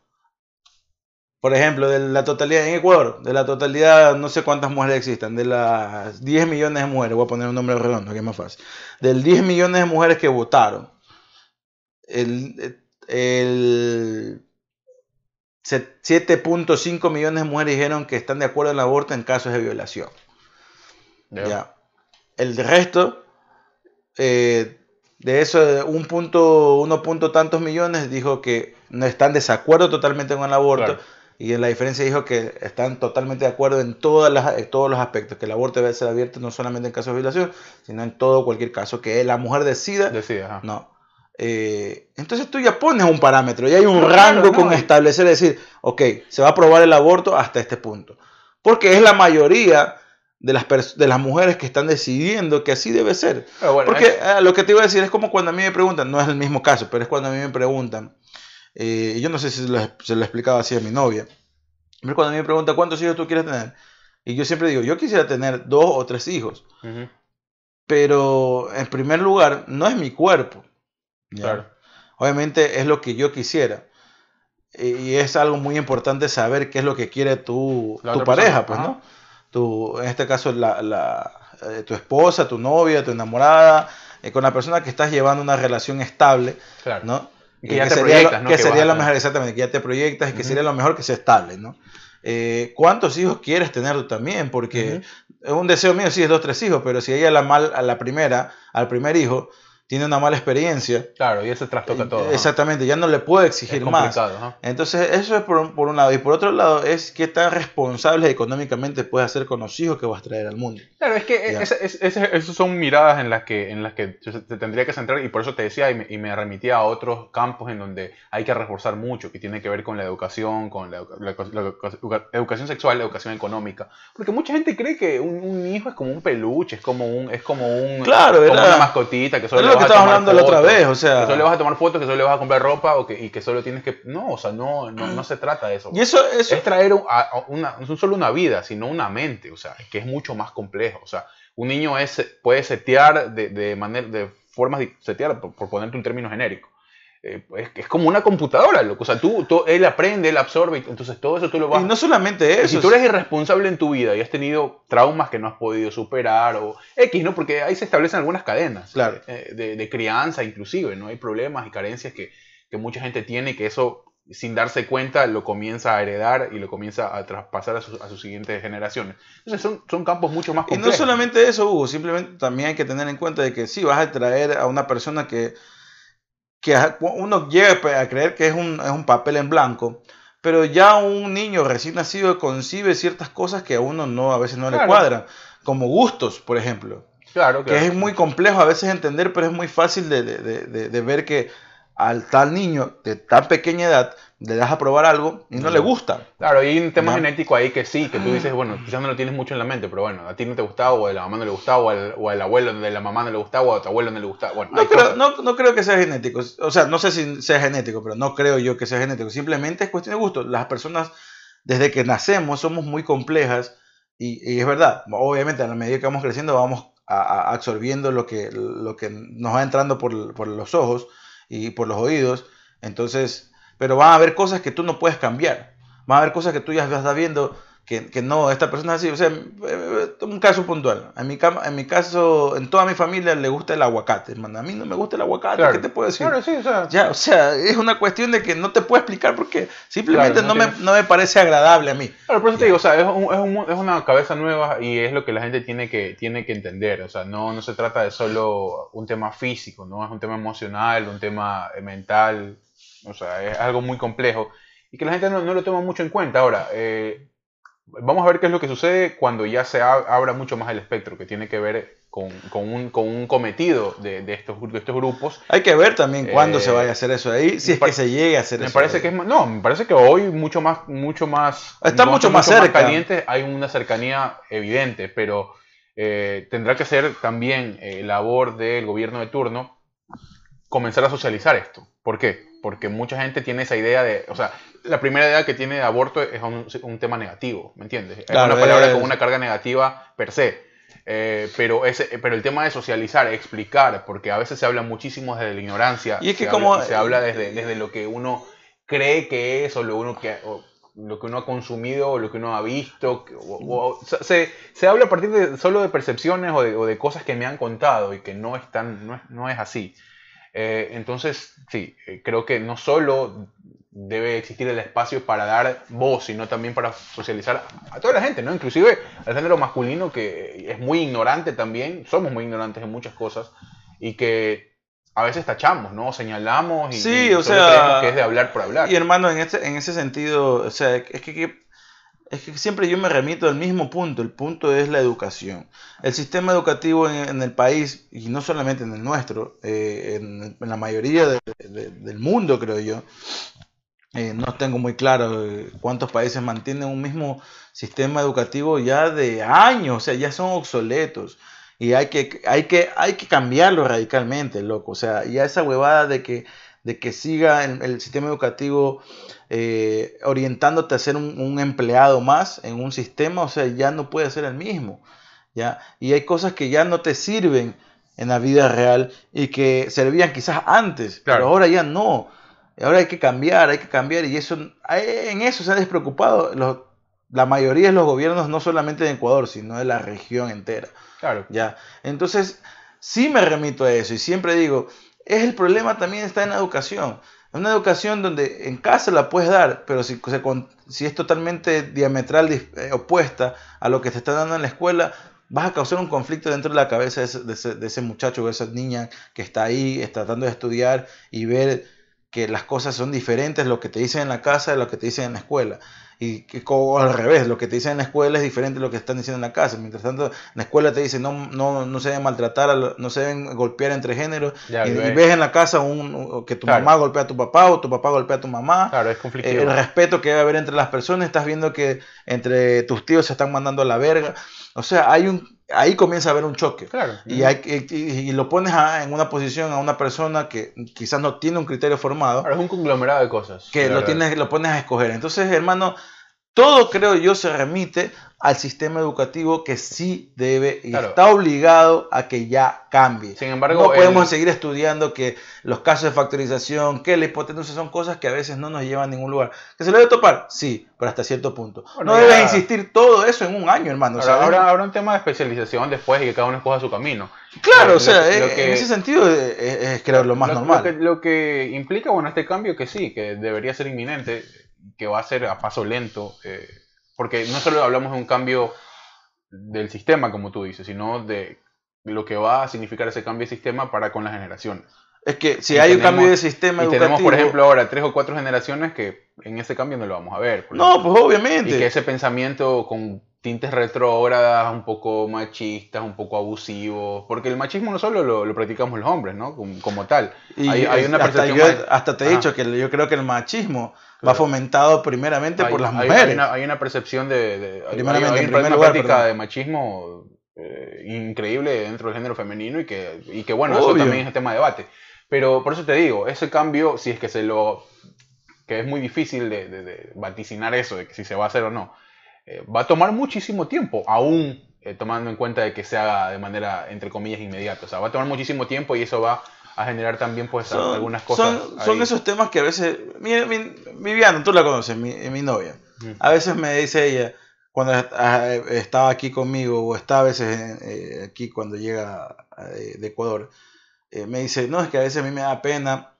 S2: por ejemplo, de la totalidad en Ecuador, de la totalidad, no sé cuántas mujeres existen, de las 10 millones de mujeres, voy a poner un nombre redondo, que es más fácil, del 10 millones de mujeres que votaron, el, el 7.5 millones de mujeres dijeron que están de acuerdo en el aborto en casos de violación. Ya. El resto, eh, de eso, un punto, uno punto tantos millones dijo que no están de desacuerdo totalmente con el aborto. Y en la diferencia dijo que están totalmente de acuerdo en, todas las, todos los aspectos, que el aborto debe ser abierto no solamente en casos de violación, sino en todo cualquier caso, que la mujer decida.
S1: Decida,
S2: no, eh, entonces tú ya pones un parámetro y hay un rango con establecer, decir, ok, se va a aprobar el aborto hasta este punto. Porque es la mayoría de las, de las mujeres que están decidiendo que así debe ser. Porque eh, lo que te iba a decir es como cuando a mí me preguntan, no es el mismo caso, pero es cuando a mí me preguntan, eh, yo no sé si se lo, se lo explicaba así a mi novia, pero cuando a mí me preguntan cuántos hijos tú quieres tener, y yo siempre digo, yo quisiera tener dos o tres hijos, pero en primer lugar, no es mi cuerpo. Claro. Obviamente es lo que yo quisiera. Y es algo muy importante saber qué es lo que quiere tu, tu pareja, pues, ¿no? Tu, en este caso, la, la, eh, tu esposa, tu novia, tu enamorada, eh, con la persona que estás llevando una relación estable, claro. ¿no?
S1: que ya te sería,
S2: ¿no? que, sería lo mejor, exactamente, que ya te proyectas y que sería lo mejor que sea estable, ¿no? Eh, ¿Cuántos hijos quieres tener tú también? Porque es un deseo mío, sí, es dos, tres hijos, pero si ella la mal a la primera, al primer hijo, tiene una mala experiencia.
S1: Claro, y eso trastoca todo.
S2: Exactamente, ya no le puede exigir más. Entonces, eso es por un, lado. Y por otro lado, es qué tan responsable económicamente puedes hacer con los hijos que vas a traer al mundo.
S1: Claro, es que esas son miradas en las que, en las que te tendría que centrar, y por eso te decía, y me, y me, remitía a otros campos en donde hay que reforzar mucho, que tiene que ver con la educación, con la, educación sexual, la educación económica. Porque mucha gente cree que un, hijo es como un peluche, es como un, es como un
S2: claro,
S1: como una mascotita que solo
S2: lo que estábamos hablando la otra vez, o sea...
S1: Que solo le vas a tomar fotos, que solo le vas a comprar ropa o que, y que solo tienes que... No, o sea, no, no, no se trata de eso.
S2: Y eso, eso...
S1: Es traer una, no solo una vida, sino una mente, o sea, que es mucho más complejo. O sea, un niño es, puede setear de, de, manera, de formas de setear, por, por ponerte un término genérico eh, es, como una computadora, loco. O sea, tú, él aprende, él absorbe, entonces todo eso tú lo vas...
S2: Y no solamente eso.
S1: si tú eres irresponsable en tu vida y has tenido traumas que no has podido superar o X, ¿no? Porque ahí se establecen algunas cadenas
S2: claro.
S1: Eh, de, crianza inclusive, ¿no? Hay problemas y carencias que, que mucha gente tiene que eso sin darse cuenta lo comienza a heredar y lo comienza a traspasar a, sus, a sus siguientes generaciones. Entonces son, son, campos mucho más complejos.
S2: Y no solamente eso, Hugo, simplemente también hay que tener en cuenta de que sí, vas a traer a una persona que que uno llega a creer que es un, es un papel en blanco, pero ya un niño recién nacido concibe ciertas cosas que a uno no a veces no le cuadran, como gustos, por ejemplo.
S1: Claro,
S2: Que es muy complejo a veces entender, pero es muy fácil de, de, de, de ver que al tal niño de tan pequeña edad le das a probar algo y no, le gusta.
S1: Claro, hay un tema genético ahí que sí, que tú dices, bueno, quizás no lo tienes mucho en la mente, pero bueno, a ti no te gustaba, o a la mamá no le gustaba, o al, o al abuelo de la mamá no le gustaba, o a tu abuelo no le gustaba. Bueno,
S2: no, creo, no, no, creo que sea genético, o sea, no sé si sea genético, pero no creo yo que sea genético, simplemente es cuestión de gusto. Las personas, desde que nacemos, somos muy complejas y, y es verdad, obviamente a la medida que vamos creciendo vamos a, absorbiendo lo que, lo que nos va entrando por, por los ojos y por los oídos, entonces pero van a haber cosas que tú no puedes cambiar. Van a haber cosas que tú ya estás viendo que, que no, esta persona es así. O sea, eh, un caso puntual. En mi, en mi caso, en toda mi familia le gusta el aguacate. a mí no me gusta el aguacate. ¿Qué te puedo decir?
S1: Claro, sí, o sea.
S2: Ya, o sea, es una cuestión de que no te puedo explicar por qué. Simplemente no, me, no, me, parece agradable a mí.
S1: Claro, por eso te digo, o sea, es, un, es, un, es, una cabeza nueva y es lo que la gente tiene que, tiene que entender. O sea, no, no se trata de solo un tema físico, ¿no? Es un tema emocional, un tema mental o sea, es algo muy complejo y que la gente no, no lo toma mucho en cuenta. Ahora, eh, vamos a ver qué es lo que sucede cuando ya se abra mucho más el espectro, que tiene que ver con, con, un, con un, cometido de, de, estos, de estos grupos.
S2: Hay que ver también cuándo se vaya a hacer eso ahí, si es que se llegue a hacer
S1: me
S2: eso.
S1: Parece que es, no, me parece que hoy mucho más, mucho más,
S2: está mucho, más cerca.
S1: caliente, hay una cercanía evidente, pero eh, tendrá que ser también eh, labor del gobierno de turno comenzar a socializar esto. ¿Por qué? Porque mucha gente tiene esa idea de, o sea, la primera idea que tiene de aborto es un, tema negativo, ¿me entiendes? es una palabra con una carga negativa per se. Eh, pero, ese, pero el tema de socializar, explicar, porque a veces se habla muchísimo desde la ignorancia.
S2: Y es que
S1: se
S2: como...
S1: Habla, se habla desde, desde lo que uno cree que es o lo, uno que, lo que uno ha consumido o lo que uno ha visto. O, se, se, habla a partir de, solo de percepciones o de, o de, cosas que me han contado y que no, están, no, es, no es así. Eh, entonces, sí, eh, creo que no solo debe existir el espacio para dar voz, sino también para socializar a toda la gente, ¿no? Inclusive al género masculino que es muy ignorante también, somos muy ignorantes en muchas cosas y que a veces tachamos, ¿no? Señalamos y,
S2: sí, o sea,
S1: que es de hablar por hablar.
S2: Y hermano, en, este, en ese sentido, o sea, es que es que siempre yo me remito al mismo punto, el punto es la educación. El sistema educativo en, el país, y no solamente en el nuestro, eh, en, la mayoría del mundo creo yo, eh, no tengo muy claro eh, cuántos países mantienen un mismo sistema educativo ya de años, o sea, ya son obsoletos. Y hay que, hay que, hay que cambiarlo radicalmente, loco. O sea, ya esa huevada de que, de que siga el sistema educativo eh, orientándote a ser un, empleado más en un sistema, o sea, ya no puede ser el mismo. ¿ya? Y hay cosas que ya no te sirven en la vida real y que servían quizás antes, pero ahora ya no. Ahora hay que cambiar, hay que cambiar y eso en eso se han despreocupado los, la mayoría de los gobiernos, no solamente de Ecuador, sino de la región entera.
S1: Claro.
S2: ¿ya? Entonces, sí me remito a eso y siempre digo, es el problema también está en la educación. Una educación donde en casa la puedes dar, pero si, es totalmente diametral eh, opuesta a lo que te está dando en la escuela, vas a causar un conflicto dentro de la cabeza de ese, muchacho o de esa niña que está ahí tratando de estudiar y ver que las cosas son diferentes lo que te dicen en la casa de lo que te dicen en la escuela. Y que, al revés, lo que te dicen en la escuela es diferente a lo que están diciendo en la casa. Mientras tanto, en la escuela te dicen no, no, no se deben maltratar, no se deben golpear entre géneros. y, ves en la casa un, que tu mamá golpea a tu papá o tu papá golpea a tu mamá.
S1: Claro, es conflictivo.
S2: el respeto que debe haber entre las personas, estás viendo que entre tus tíos se están mandando a la verga. O sea, hay un, ahí comienza a haber un choque.
S1: Claro.
S2: Y, hay, y, lo pones en una posición a una persona que quizás no tiene un criterio formado.
S1: Ahora es un conglomerado de cosas.
S2: Que lo, tienes, lo pones a escoger. Entonces, hermano, todo creo yo se remite al sistema educativo que sí debe y está obligado a que ya cambie.
S1: Sin embargo,
S2: no podemos seguir estudiando que los casos de factorización, que la hipotenusa son cosas que a veces no nos llevan a ningún lugar. ¿Que se lo debe topar? Sí, pero hasta cierto punto. no debes insistir todo eso en un año, hermano.
S1: Ahora, habrá un tema de especialización después y que cada uno escoja su camino.
S2: Claro, o sea, en ese sentido es, creo lo más normal.
S1: Lo que, lo que, implica, bueno, este cambio que sí, que debería ser inminente, que va a ser a paso lento. Eh, porque no solo hablamos de un cambio del sistema, como tú dices, sino de lo que va a significar ese cambio de sistema para con las generaciones.
S2: Es que si hay un cambio de sistema
S1: y tenemos, por ejemplo, ahora tres o cuatro generaciones que en ese cambio no lo vamos a ver.
S2: No, pues obviamente.
S1: Y que ese pensamiento con tintes retrógradas, un poco machistas, un poco abusivos, porque el machismo no solo lo, practicamos los hombres, ¿no? Como, tal.
S2: Y hay, una percepción hasta, te he dicho que yo creo que el machismo va fomentado primeramente por las mujeres.
S1: Hay una, percepción de, hay, una práctica de machismo eh, increíble dentro del género femenino y que, y que bueno, eso también es tema de debate. Pero por eso te digo, ese cambio, si es que se lo... que es muy difícil de, vaticinar eso, de que si se va a hacer o no, eh, va a tomar muchísimo tiempo, aún eh, tomando en cuenta de que se haga de manera, entre comillas, inmediata. O sea, va a tomar muchísimo tiempo y eso va a generar también pues algunas cosas.
S2: Son, esos temas que a veces, Viviana, tú la conoces, mi, mi novia, a veces me dice ella, cuando estaba aquí conmigo o está a veces eh, aquí cuando llega de Ecuador, eh, me dice, no, es que a veces a mí me da pena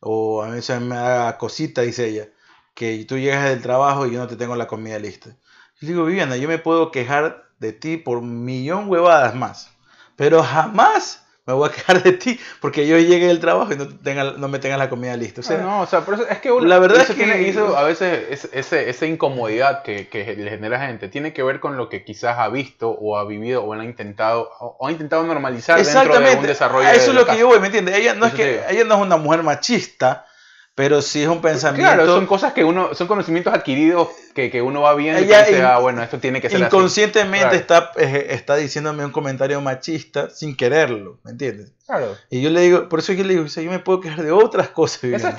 S2: o a veces me da cosita, dice ella, que tú llegas del trabajo y yo no te tengo la comida lista. Y digo, Viviana, yo me puedo quejar de ti por millón huevadas más, pero jamás me voy a quejar de ti porque yo llegué del trabajo y no, tenga, no me tengas la comida lista. O sea,
S1: no, o sea, es que la verdad es que tiene, a veces esa incomodidad que, que, le genera a gente tiene que ver con lo que quizás ha visto o ha vivido o ha intentado o ha intentado normalizar dentro de un desarrollo.
S2: Eso es lo que yo voy, ¿me entiendes? Ella no es que ella no es una mujer machista pero sí es un pensamiento.
S1: Claro, son cosas que uno, son conocimientos adquiridos que, que uno va viendo y dice, ah, bueno, esto tiene que ser
S2: Inconscientemente está, eh, está diciéndome un comentario machista sin quererlo, ¿me entiendes?
S1: Claro.
S2: Y yo le digo, por eso yo le digo, yo me puedo quejar de otras cosas.
S1: Eso,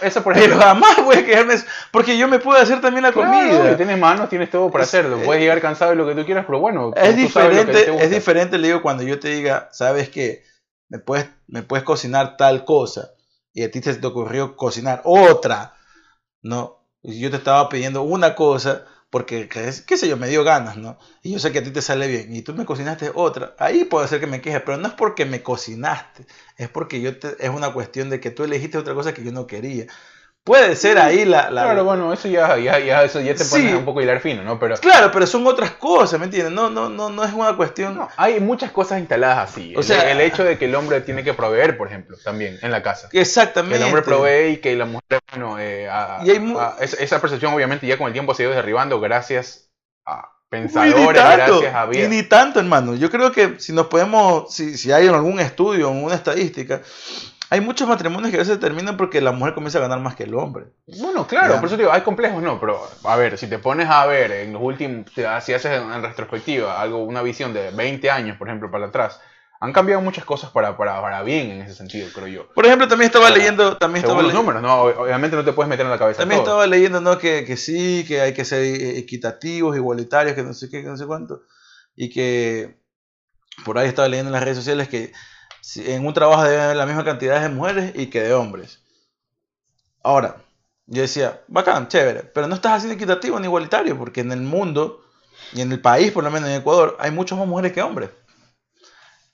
S1: eso, por ejemplo.
S2: Pero jamás voy a quejarme, porque yo me puedo hacer también la comida.
S1: tienes manos, tienes todo para hacerlo. Puedes llegar cansado de lo que tú quieras, pero bueno.
S2: Es diferente, es diferente, le digo, cuando yo te diga, sabes que me puedes, me puedes cocinar tal cosa y a ti se te ocurrió cocinar otra, ¿no? Yo te estaba pidiendo una cosa porque, qué sé yo, me dio ganas, ¿no? Y yo sé que a ti te sale bien y tú me cocinaste otra, ahí puede ser que me queje, pero no es porque me cocinaste, es porque yo te, es una cuestión de que tú elegiste otra cosa que yo no quería. Puede ser ahí la... la
S1: claro, bueno, eso ya, ya, ya, eso ya te pone un poco hilar fino, ¿no? Pero,
S2: claro, pero son otras cosas, ¿me entiendes? No, no, no, no es una cuestión... No,
S1: hay muchas cosas instaladas así. O sea, el, hecho de que el hombre tiene que proveer, por ejemplo, también en la casa.
S2: Exactamente.
S1: Que el hombre provee y que la mujer, bueno, eh, esa percepción obviamente ya con el tiempo se ha ido derribando gracias a pensadores, gracias a
S2: bien. Y ni tanto, hermano. Yo creo que si nos podemos, si, si hay algún estudio, una estadística, hay muchos matrimonios que a veces terminan porque la mujer comienza a ganar más que el hombre.
S1: Bueno, claro, por eso digo, hay complejos, no, pero a ver, si te pones a ver en los últimos, si haces en retrospectiva algo, una visión de 20 años, por ejemplo, para atrás, han cambiado muchas cosas para, para, para bien en ese sentido, creo yo.
S2: Por ejemplo, también estaba leyendo... También estaba
S1: los números, ¿no? Obviamente no te puedes meter en la cabeza
S2: También estaba leyendo, ¿no? Que, que sí, que hay que ser equitativos, igualitarios, que no sé qué, que no sé cuánto. Y que por ahí estaba leyendo en las redes sociales que en un trabajo debe haber la misma cantidad de mujeres y que de hombres. Ahora, yo decía, bacán, chévere, pero no estás haciendo equitativo ni igualitario, porque en el mundo y en el país, por lo menos en Ecuador, hay muchas más mujeres que hombres.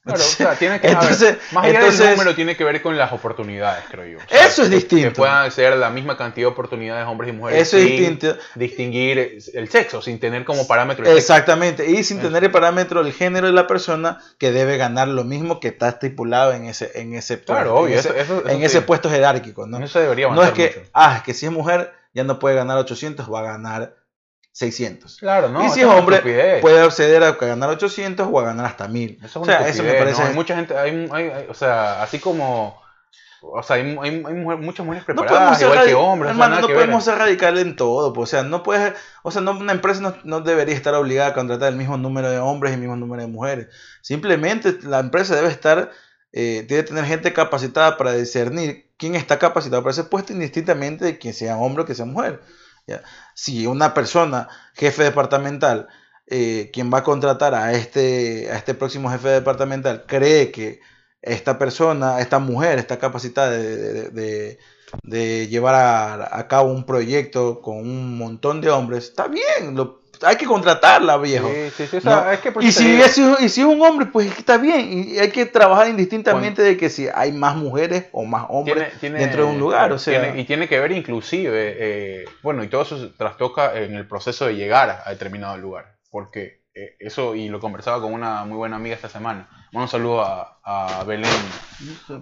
S1: Claro, o sea, tiene que entonces, más allá del número tiene que ver con las oportunidades, creo yo.
S2: eso es distinto.
S1: Que puedan ser la misma cantidad de oportunidades hombres y mujeres.
S2: Eso es distinto.
S1: Distinguir el sexo, sin tener como parámetro
S2: el Exactamente, y sin tener el parámetro del género de la persona que debe ganar lo mismo que está estipulado en ese, en ese,
S1: claro, obvio,
S2: en, ese, en ese puesto jerárquico. ¿no?
S1: Eso debería
S2: No es que, ah, es que si es mujer ya no puede ganar 800, va a ganar 600.
S1: Claro, ¿no?
S2: Y si es hombre, puede acceder a ganar 800 o a ganar hasta 1000.
S1: Eso o sea, eso me parece. Hay mucha gente, hay, hay, o sea, así como o sea, hay, hay, muchas mujeres preparadas, igual que hombres.
S2: Hermano, no podemos ser radicales en todo. Pues, o sea, no puedes, o sea, no, una empresa no, no, debería estar obligada a contratar el mismo número de hombres y el mismo número de mujeres. Simplemente la empresa debe estar, eh, debe tener gente capacitada para discernir quién está capacitado para ese puesto indistintamente de quién sea hombre o que sea mujer. Si una persona, jefe departamental, eh, quien va a contratar a este, a este próximo jefe departamental, cree que esta persona, esta mujer está capacitada de, llevar a, cabo un proyecto con un montón de hombres, está bien, hay que contratarla, viejo. y, si es, y si es un hombre, pues está bien, y hay que trabajar indistintamente de que si hay más mujeres o más hombres dentro de un lugar. O sea,
S1: y tiene que ver inclusive, eh, bueno, y todo eso se trastoca en el proceso de llegar a determinado lugar, porque eh, eso, y lo conversaba con una muy buena amiga esta semana, un saludo a, a, Belén,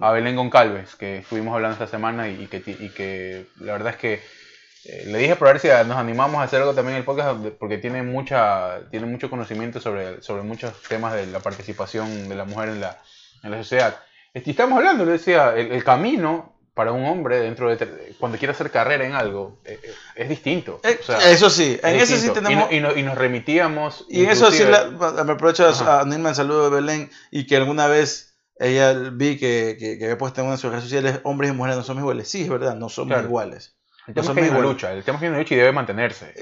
S1: a Belén Goncalves, que estuvimos hablando esta semana y, que, y que la verdad es que eh, le dije por ver si nos animamos a hacer algo también en el podcast, porque tiene, mucha, tiene mucho conocimiento sobre, sobre muchos temas de la participación de la mujer en la, en la sociedad. Y estamos hablando, le decía, el camino para un hombre dentro de cuando quiere hacer carrera en algo eh, eh, es distinto.
S2: Eso sí, en eso sí tenemos
S1: y, nos remitíamos
S2: y en eso sí me aprovecho a Nilma el saludo de Belén y que alguna vez ella vi que, que, que había puesto en una de sus redes sociales hombres y mujeres no somos iguales. Sí, es verdad, no somos iguales.
S1: El tema es que hay lucha, el tema es que hay una lucha y debe mantenerse.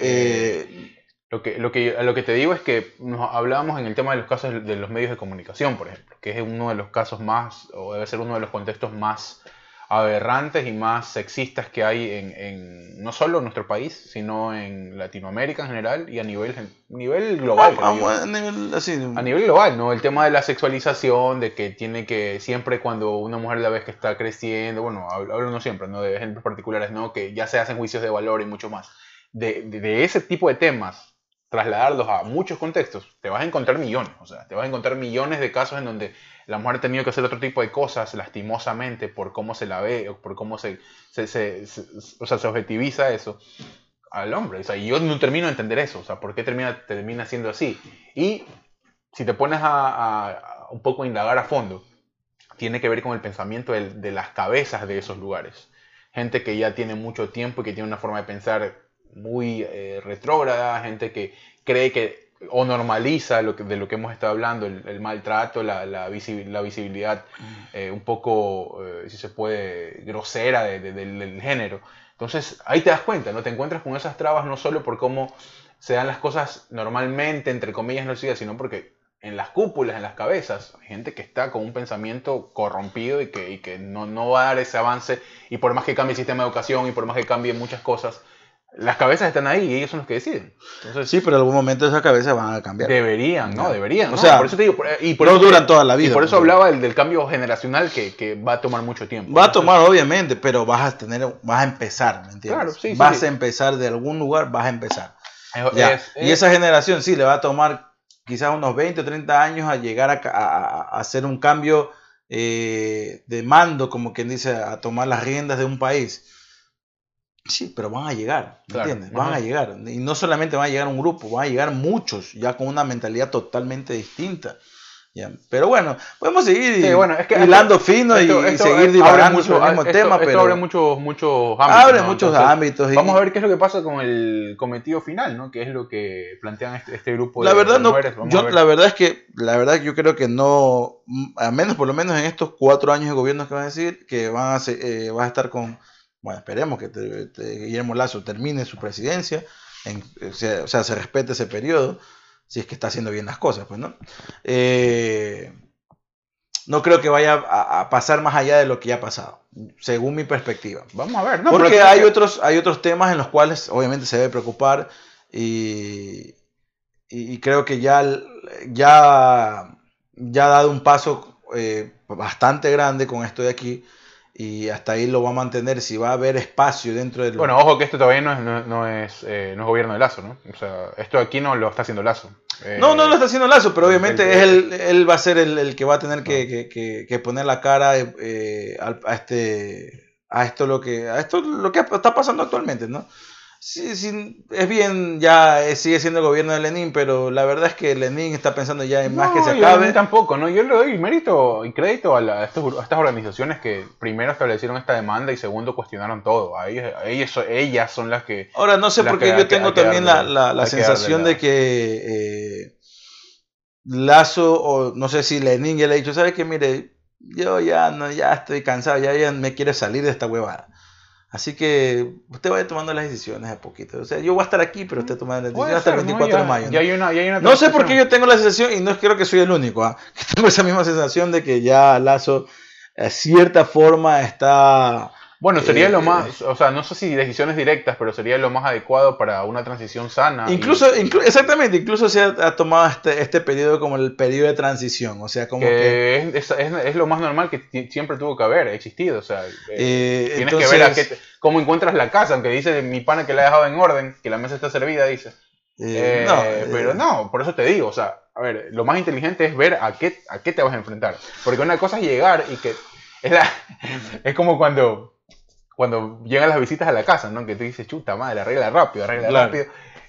S1: lo que, lo, que, lo que te digo es que nos hablábamos en el tema de los casos de los medios de comunicación, por ejemplo, que es uno de los casos más, o debe ser uno de los contextos más aberrantes y más sexistas que hay en, en, no solo en nuestro país, sino en Latinoamérica en general y a nivel, nivel global.
S2: a, nivel,
S1: a nivel global, ¿no? El tema de la sexualización, de que tiene que, siempre cuando una mujer la ves que está creciendo, bueno, hablo no siempre, ¿no? De ejemplos particulares, ¿no? Que ya se hacen juicios de valor y mucho más. De, de, de ese tipo de temas, trasladarlos a muchos contextos, te vas a encontrar millones, o sea, te vas a encontrar millones de casos en donde la mujer ha tenido que hacer otro tipo de cosas lastimosamente por cómo se la ve o por cómo se, se, o sea, se objetiviza eso al hombre. O sea, yo no termino de entender eso, o sea, ¿por qué termina, termina siendo así? Y si te pones a, un poco a indagar a fondo, tiene que ver con el pensamiento de, las cabezas de esos lugares. Gente que ya tiene mucho tiempo y que tiene una forma de pensar muy eh, retrógrada, gente que cree que o normaliza lo que, de lo que hemos estado hablando, el, maltrato, la, la, visibilidad mm. eh, un poco, eh, si se puede, grosera del, género. Entonces ahí te das cuenta, ¿no? Te encuentras con esas trabas no solo por cómo se dan las cosas normalmente, entre comillas, no siga, sino porque en las cúpulas, en las cabezas, hay gente que está con un pensamiento corrompido y que, y que no, no va a dar ese avance y por más que cambie el sistema de educación y por más que cambie muchas cosas, las cabezas están ahí y ellos son los que deciden.
S2: sí, pero en algún momento esas cabezas van a cambiar.
S1: Deberían, ¿no? Deberían. O sea, por eso te digo, y por
S2: no duran toda la vida.
S1: Y por eso hablaba del, del cambio generacional que, que, va a tomar mucho tiempo.
S2: Va a tomar, obviamente, pero vas a tener, vas a empezar, ¿me entiendes? Claro, sí, vas a empezar de algún lugar, vas a empezar. y esa generación sí le va a tomar quizás unos 20 o 30 años a llegar a, a, hacer un cambio eh, de mando, como quien dice, a tomar las riendas de un país Sí, pero van a llegar, ¿me entiendes? Van a llegar. Y no solamente van a llegar un grupo, van a llegar muchos, ya con una mentalidad totalmente distinta. ¿ya? Pero bueno, podemos seguir hilando fino y, seguir divagando sobre el mismo tema. pero
S1: abre muchos, muchos ámbitos.
S2: Abre muchos ámbitos.
S1: Vamos a ver qué es lo que pasa con el cometido final, ¿no? Que es lo que plantean este, este grupo
S2: de, la verdad, no, yo, La verdad es que, la verdad yo creo que no, al menos por lo menos en estos cuatro años de gobierno que van a decir, que van a, eh, a estar con bueno, esperemos que Guillermo Lazo termine su presidencia, o, sea, se respete ese periodo, si es que está haciendo bien las cosas, pues, ¿no? Eh, no creo que vaya a, pasar más allá de lo que ya ha pasado, según mi perspectiva.
S1: Vamos a ver,
S2: ¿no? Porque hay, otros, hay otros temas en los cuales obviamente se debe preocupar y, y creo que ya, ya, ya ha dado un paso eh, bastante grande con esto de aquí y hasta ahí lo va a mantener si va a haber espacio dentro del...
S1: Bueno, ojo que esto todavía no es, no, es, eh, no es gobierno de Lazo, ¿no? O sea, esto aquí no lo está haciendo Lazo.
S2: no, no lo está haciendo Lazo, pero obviamente es el, él va a ser el, el que va a tener que, que, que, poner la cara eh, a, este a esto lo que a esto lo que está pasando actualmente, ¿no? Sí, sí, es bien, ya sigue siendo el gobierno de Lenin, pero la verdad es que Lenin está pensando ya en más que se acabe.
S1: tampoco, ¿no? Yo le doy mérito y crédito a, estas organizaciones que primero establecieron esta demanda y segundo cuestionaron todo. ellas, ellas son las que...
S2: Ahora, no sé por qué yo tengo también la, sensación de que eh, Lazo, o no sé si Lenin ya le ha dicho, ¿sabes qué? Mire, yo ya, no, ya estoy cansado, ya, ya me quiere salir de esta huevada. Así que usted vaya tomando las decisiones a poquito. O sea, yo voy a estar aquí, pero usted toma las decisiones hasta el 24 de mayo. ¿no? sé por qué yo tengo la sensación, y no creo que soy el único, ¿ah? que tengo esa misma sensación de que ya Lazo, de cierta forma, está
S1: bueno, sería eh, lo más, o sea, no sé si decisiones directas, pero sería lo más adecuado para una transición sana.
S2: Incluso, exactamente, incluso se ha, tomado este, este periodo como el periodo de transición, o sea, como
S1: que... Es, lo más normal que siempre tuvo que haber, existido, o sea, eh, eh, tienes que ver a qué, cómo encuentras la casa, aunque dice mi pana que la ha dejado en orden, que la mesa está servida, dice. no, pero no, por eso te digo, o sea, a ver, lo más inteligente es ver a qué, a qué te vas a enfrentar, porque una cosa es llegar y que... Es, es como cuando cuando llegan las visitas a la casa, ¿no? Que tú dices, chuta madre, arregla rápido, arregla rápido.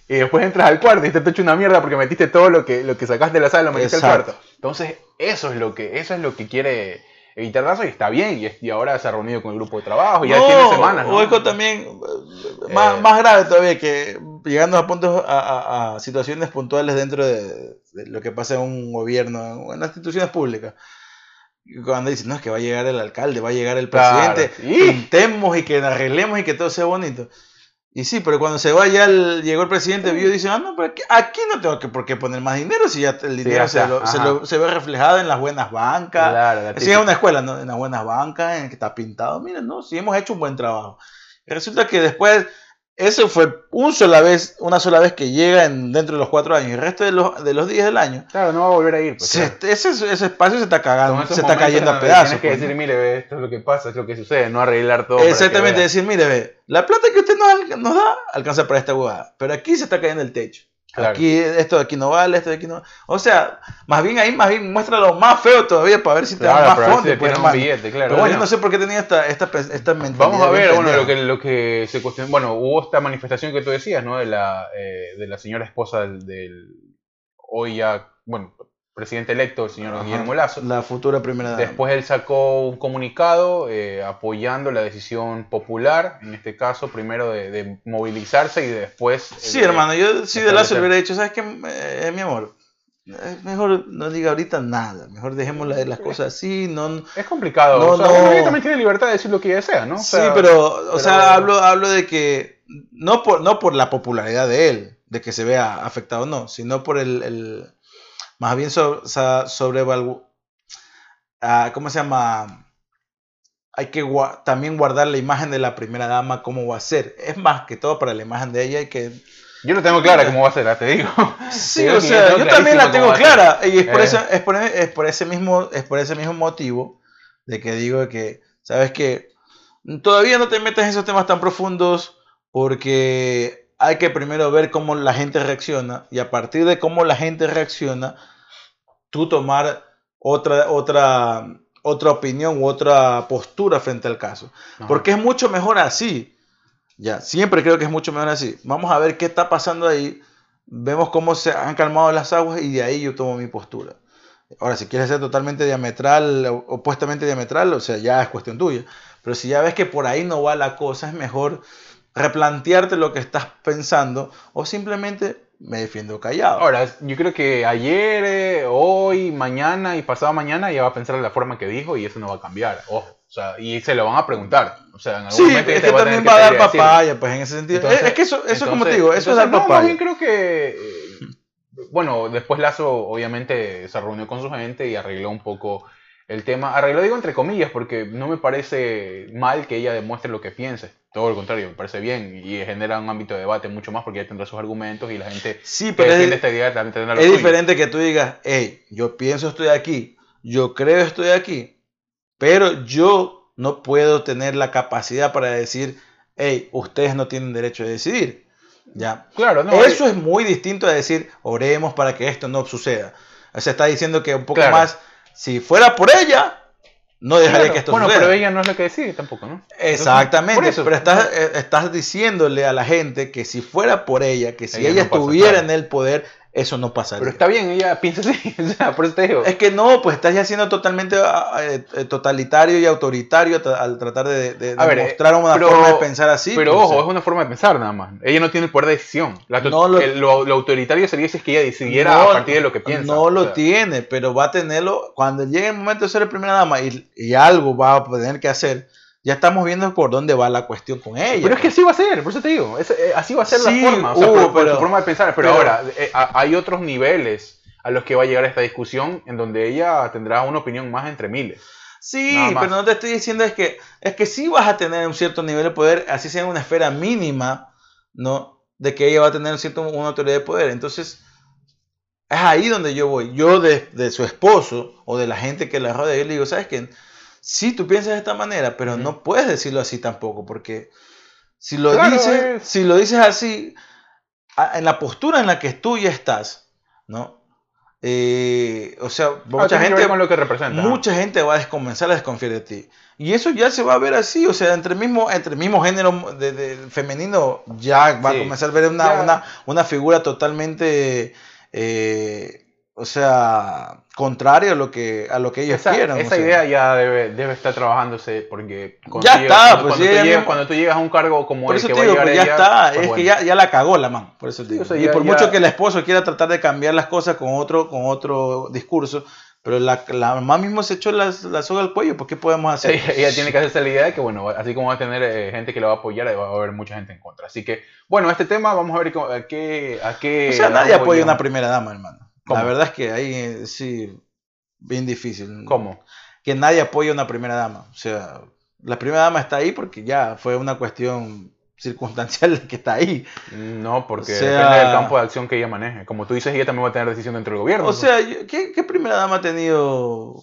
S1: Y después entras al cuarto y te hecho una mierda porque metiste todo lo que, lo que sacaste de la sala, lo metiste al cuarto. Entonces, eso es lo que, eso es lo que quiere evitar Lazo y está bien. Y, y, ahora se ha reunido con el grupo de trabajo y ya tiene semanas. ¿no?
S2: Oigo también, eh, más, más, grave todavía, que llegando a puntos, a, a, situaciones puntuales dentro de, de, lo que pasa en un gobierno, en las instituciones públicas cuando dicen, no, es que va a llegar el alcalde, va a llegar el presidente, pintemos y que arreglemos y que todo sea bonito. Y sí, pero cuando se va ya el, llegó el presidente, vio y dice, ah, no, pero aquí, no tengo que, por qué poner más dinero si ya el dinero se, se, ve reflejado en las buenas bancas. Claro, si es una escuela, ¿no? en las buenas bancas, en que está pintado. Miren, no, si hemos hecho un buen trabajo. Y resulta que después eso fue un sola vez, una sola vez que llega en, dentro de los cuatro años. El resto de los, de los días del año.
S1: Claro, no va a volver a ir.
S2: Pues, ese, ese, espacio se está cagando, se está cayendo a pedazos.
S1: Tienes que pues, decir, mire, ve, esto es lo que pasa, es lo que sucede, no arreglar todo.
S2: Exactamente, decir, mire, ve, la plata que usted nos, nos da alcanza para esta huevada. Pero aquí se está cayendo el techo. Aquí, esto de aquí no vale, esto de aquí no O sea, más bien ahí, más bien muestra lo más feo todavía para ver si te da más fondo. Pues, un billete, claro. Pero bueno, yo no sé por qué tenía esta, esta, esta mentalidad.
S1: Vamos a ver, bueno, lo que, lo que se cuestionó. Bueno, hubo esta manifestación que tú decías, ¿no? De la, eh, de la señora esposa del, del hoy ya, bueno, presidente electo, el señor Guillermo Lazo.
S2: La futura primera
S1: dama. Después él sacó un comunicado eh, apoyando la decisión popular, en este caso, primero de, movilizarse y después...
S2: Sí, hermano, yo sí de Lazo le hubiera dicho, ¿sabes qué, eh, mi amor? Mejor no diga ahorita nada, mejor dejemos las cosas así, no...
S1: Es complicado, no, o sea, ella también tiene libertad de decir lo que ella desea, ¿no?
S2: sí, pero, o sea, hablo, hablo de que, no por, no por la popularidad de él, de que se vea afectado, no, sino por el más bien sobre, sobre ah, ¿cómo se llama? Hay que también guardar la imagen de la primera dama, cómo va a ser. Es más que todo para la imagen de ella y que...
S1: Yo no tengo clara cómo va a ser, te digo.
S2: Sí, o sea, yo también la tengo clara. Y es por, eh. es, por, es por, ese mismo, es por ese mismo motivo de que digo que, ¿sabes que Todavía no te metas en esos temas tan profundos porque hay que primero ver cómo la gente reacciona y a partir de cómo la gente reacciona, tú tomar otra, otra, otra opinión u otra postura frente al caso. Porque es mucho mejor así. Ya, siempre creo que es mucho mejor así. Vamos a ver qué está pasando ahí. Vemos cómo se han calmado las aguas y de ahí yo tomo mi postura. Ahora, si quieres ser totalmente diametral, opuestamente diametral, o sea, ya es cuestión tuya. Pero si ya ves que por ahí no va la cosa, es mejor replantearte lo que estás pensando o simplemente me defiendo callado.
S1: Ahora, yo creo que ayer, eh, hoy, mañana y pasado mañana ya va a pensar de la forma que dijo y eso no va a cambiar. Ojo. O sea, y se lo van a preguntar. O sea, en
S2: algún sí, momento es que también va a dar papaya, pues en ese sentido. es, que eso, eso como te digo, eso es dar no, papaya.
S1: creo que. Eh, bueno, después Lazo obviamente se reunió con su gente y arregló un poco el tema. Arregló, digo entre comillas, porque no me parece mal que ella demuestre lo que piense. Todo lo contrario, me parece bien y genera un ámbito de debate mucho más porque ella tendrá sus argumentos y la gente
S2: sí, pero es, esta idea también tendrá Es diferente que tú digas, hey, yo pienso estoy aquí, yo creo estoy aquí, pero yo no puedo tener la capacidad para decir, hey, ustedes no tienen derecho a decidir. ¿Ya? Claro, no, Eso es muy distinto a decir, oremos para que esto no suceda. Se está diciendo que un poco más, si fuera por ella, no dejaría que esto
S1: bueno, pero ella no es la que decide tampoco, ¿no?
S2: Exactamente, pero estás, eh, estás diciéndole a la gente que si fuera por ella, que si ella, estuviera en el poder, eso no pasaría.
S1: Pero está bien, ella piensa así, por eso te digo.
S2: Es que no, pues estás ya siendo totalmente ah, ah, eh, eh, totalitario y autoritario al tratar de, de, demostrar una forma de pensar así.
S1: Pero pues, ojo, es una forma de pensar nada más. Ella no tiene el poder de decisión. lo, autoritario sería si es que ella decidiera a partir de lo que piensa.
S2: No lo tiene, pero va a tenerlo cuando llegue el momento de ser la primera dama y, y algo va a tener que hacer ya estamos viendo por dónde va la cuestión con ella.
S1: Pero es que así va a ser, por eso te digo, eh, así va a ser la forma, o sea, uh, pero, forma de pensar. Pero, ahora, eh, hay otros niveles a los que va a llegar esta discusión en donde ella tendrá una opinión más entre miles.
S2: Sí, pero no te estoy diciendo es que es que sí vas a tener un cierto nivel de poder, así sea en una esfera mínima, ¿no? De que ella va a tener cierto, una autoridad de poder. Entonces, es ahí donde yo voy. Yo de, de su esposo o de la gente que la rodea, yo le digo, ¿sabes qué? Sí, tú piensas de esta manera, pero no puedes decirlo así tampoco, porque si lo, dices, si lo dices así, en la postura en la que tú ya estás, ¿no? Eh, o sea, ah, mucha gente,
S1: lo que representa.
S2: mucha gente va a comenzar a desconfiar de ti. Y eso ya se va a ver así, o sea, entre el mismo, entre mismo género de, femenino ya va a comenzar a ver una, una, una figura totalmente eh, o sea, contrario a lo que, a lo que ellos quieren.
S1: Esa idea ya debe, debe estar trabajándose porque
S2: ya está, pues
S1: cuando, tú llegas, a un cargo como
S2: el que va a llegar pues ya está, pues es que ya, ya, la cagó la man, por eso te digo. y por mucho que el esposo quiera tratar de cambiar las cosas con otro, con otro discurso, pero la, la mamá mismo se echó la, la soga al cuello, ¿por qué podemos hacer?
S1: ella tiene que hacerse la idea de que, bueno, así como va a tener eh, gente que la va a apoyar, va a haber mucha gente en contra. Así que, bueno, este tema vamos a ver a qué... A qué
S2: o sea, nadie apoya a una primera dama, hermano. La verdad es que ahí eh, sí, bien difícil.
S1: ¿Cómo?
S2: Que nadie apoya a una primera dama. O sea, la primera dama está ahí porque ya fue una cuestión circunstancial que está ahí.
S1: No, porque depende del campo de acción que ella maneje. Como tú dices, ella también va a tener decisión dentro del gobierno.
S2: O sea, ¿qué, ¿qué, primera dama ha tenido?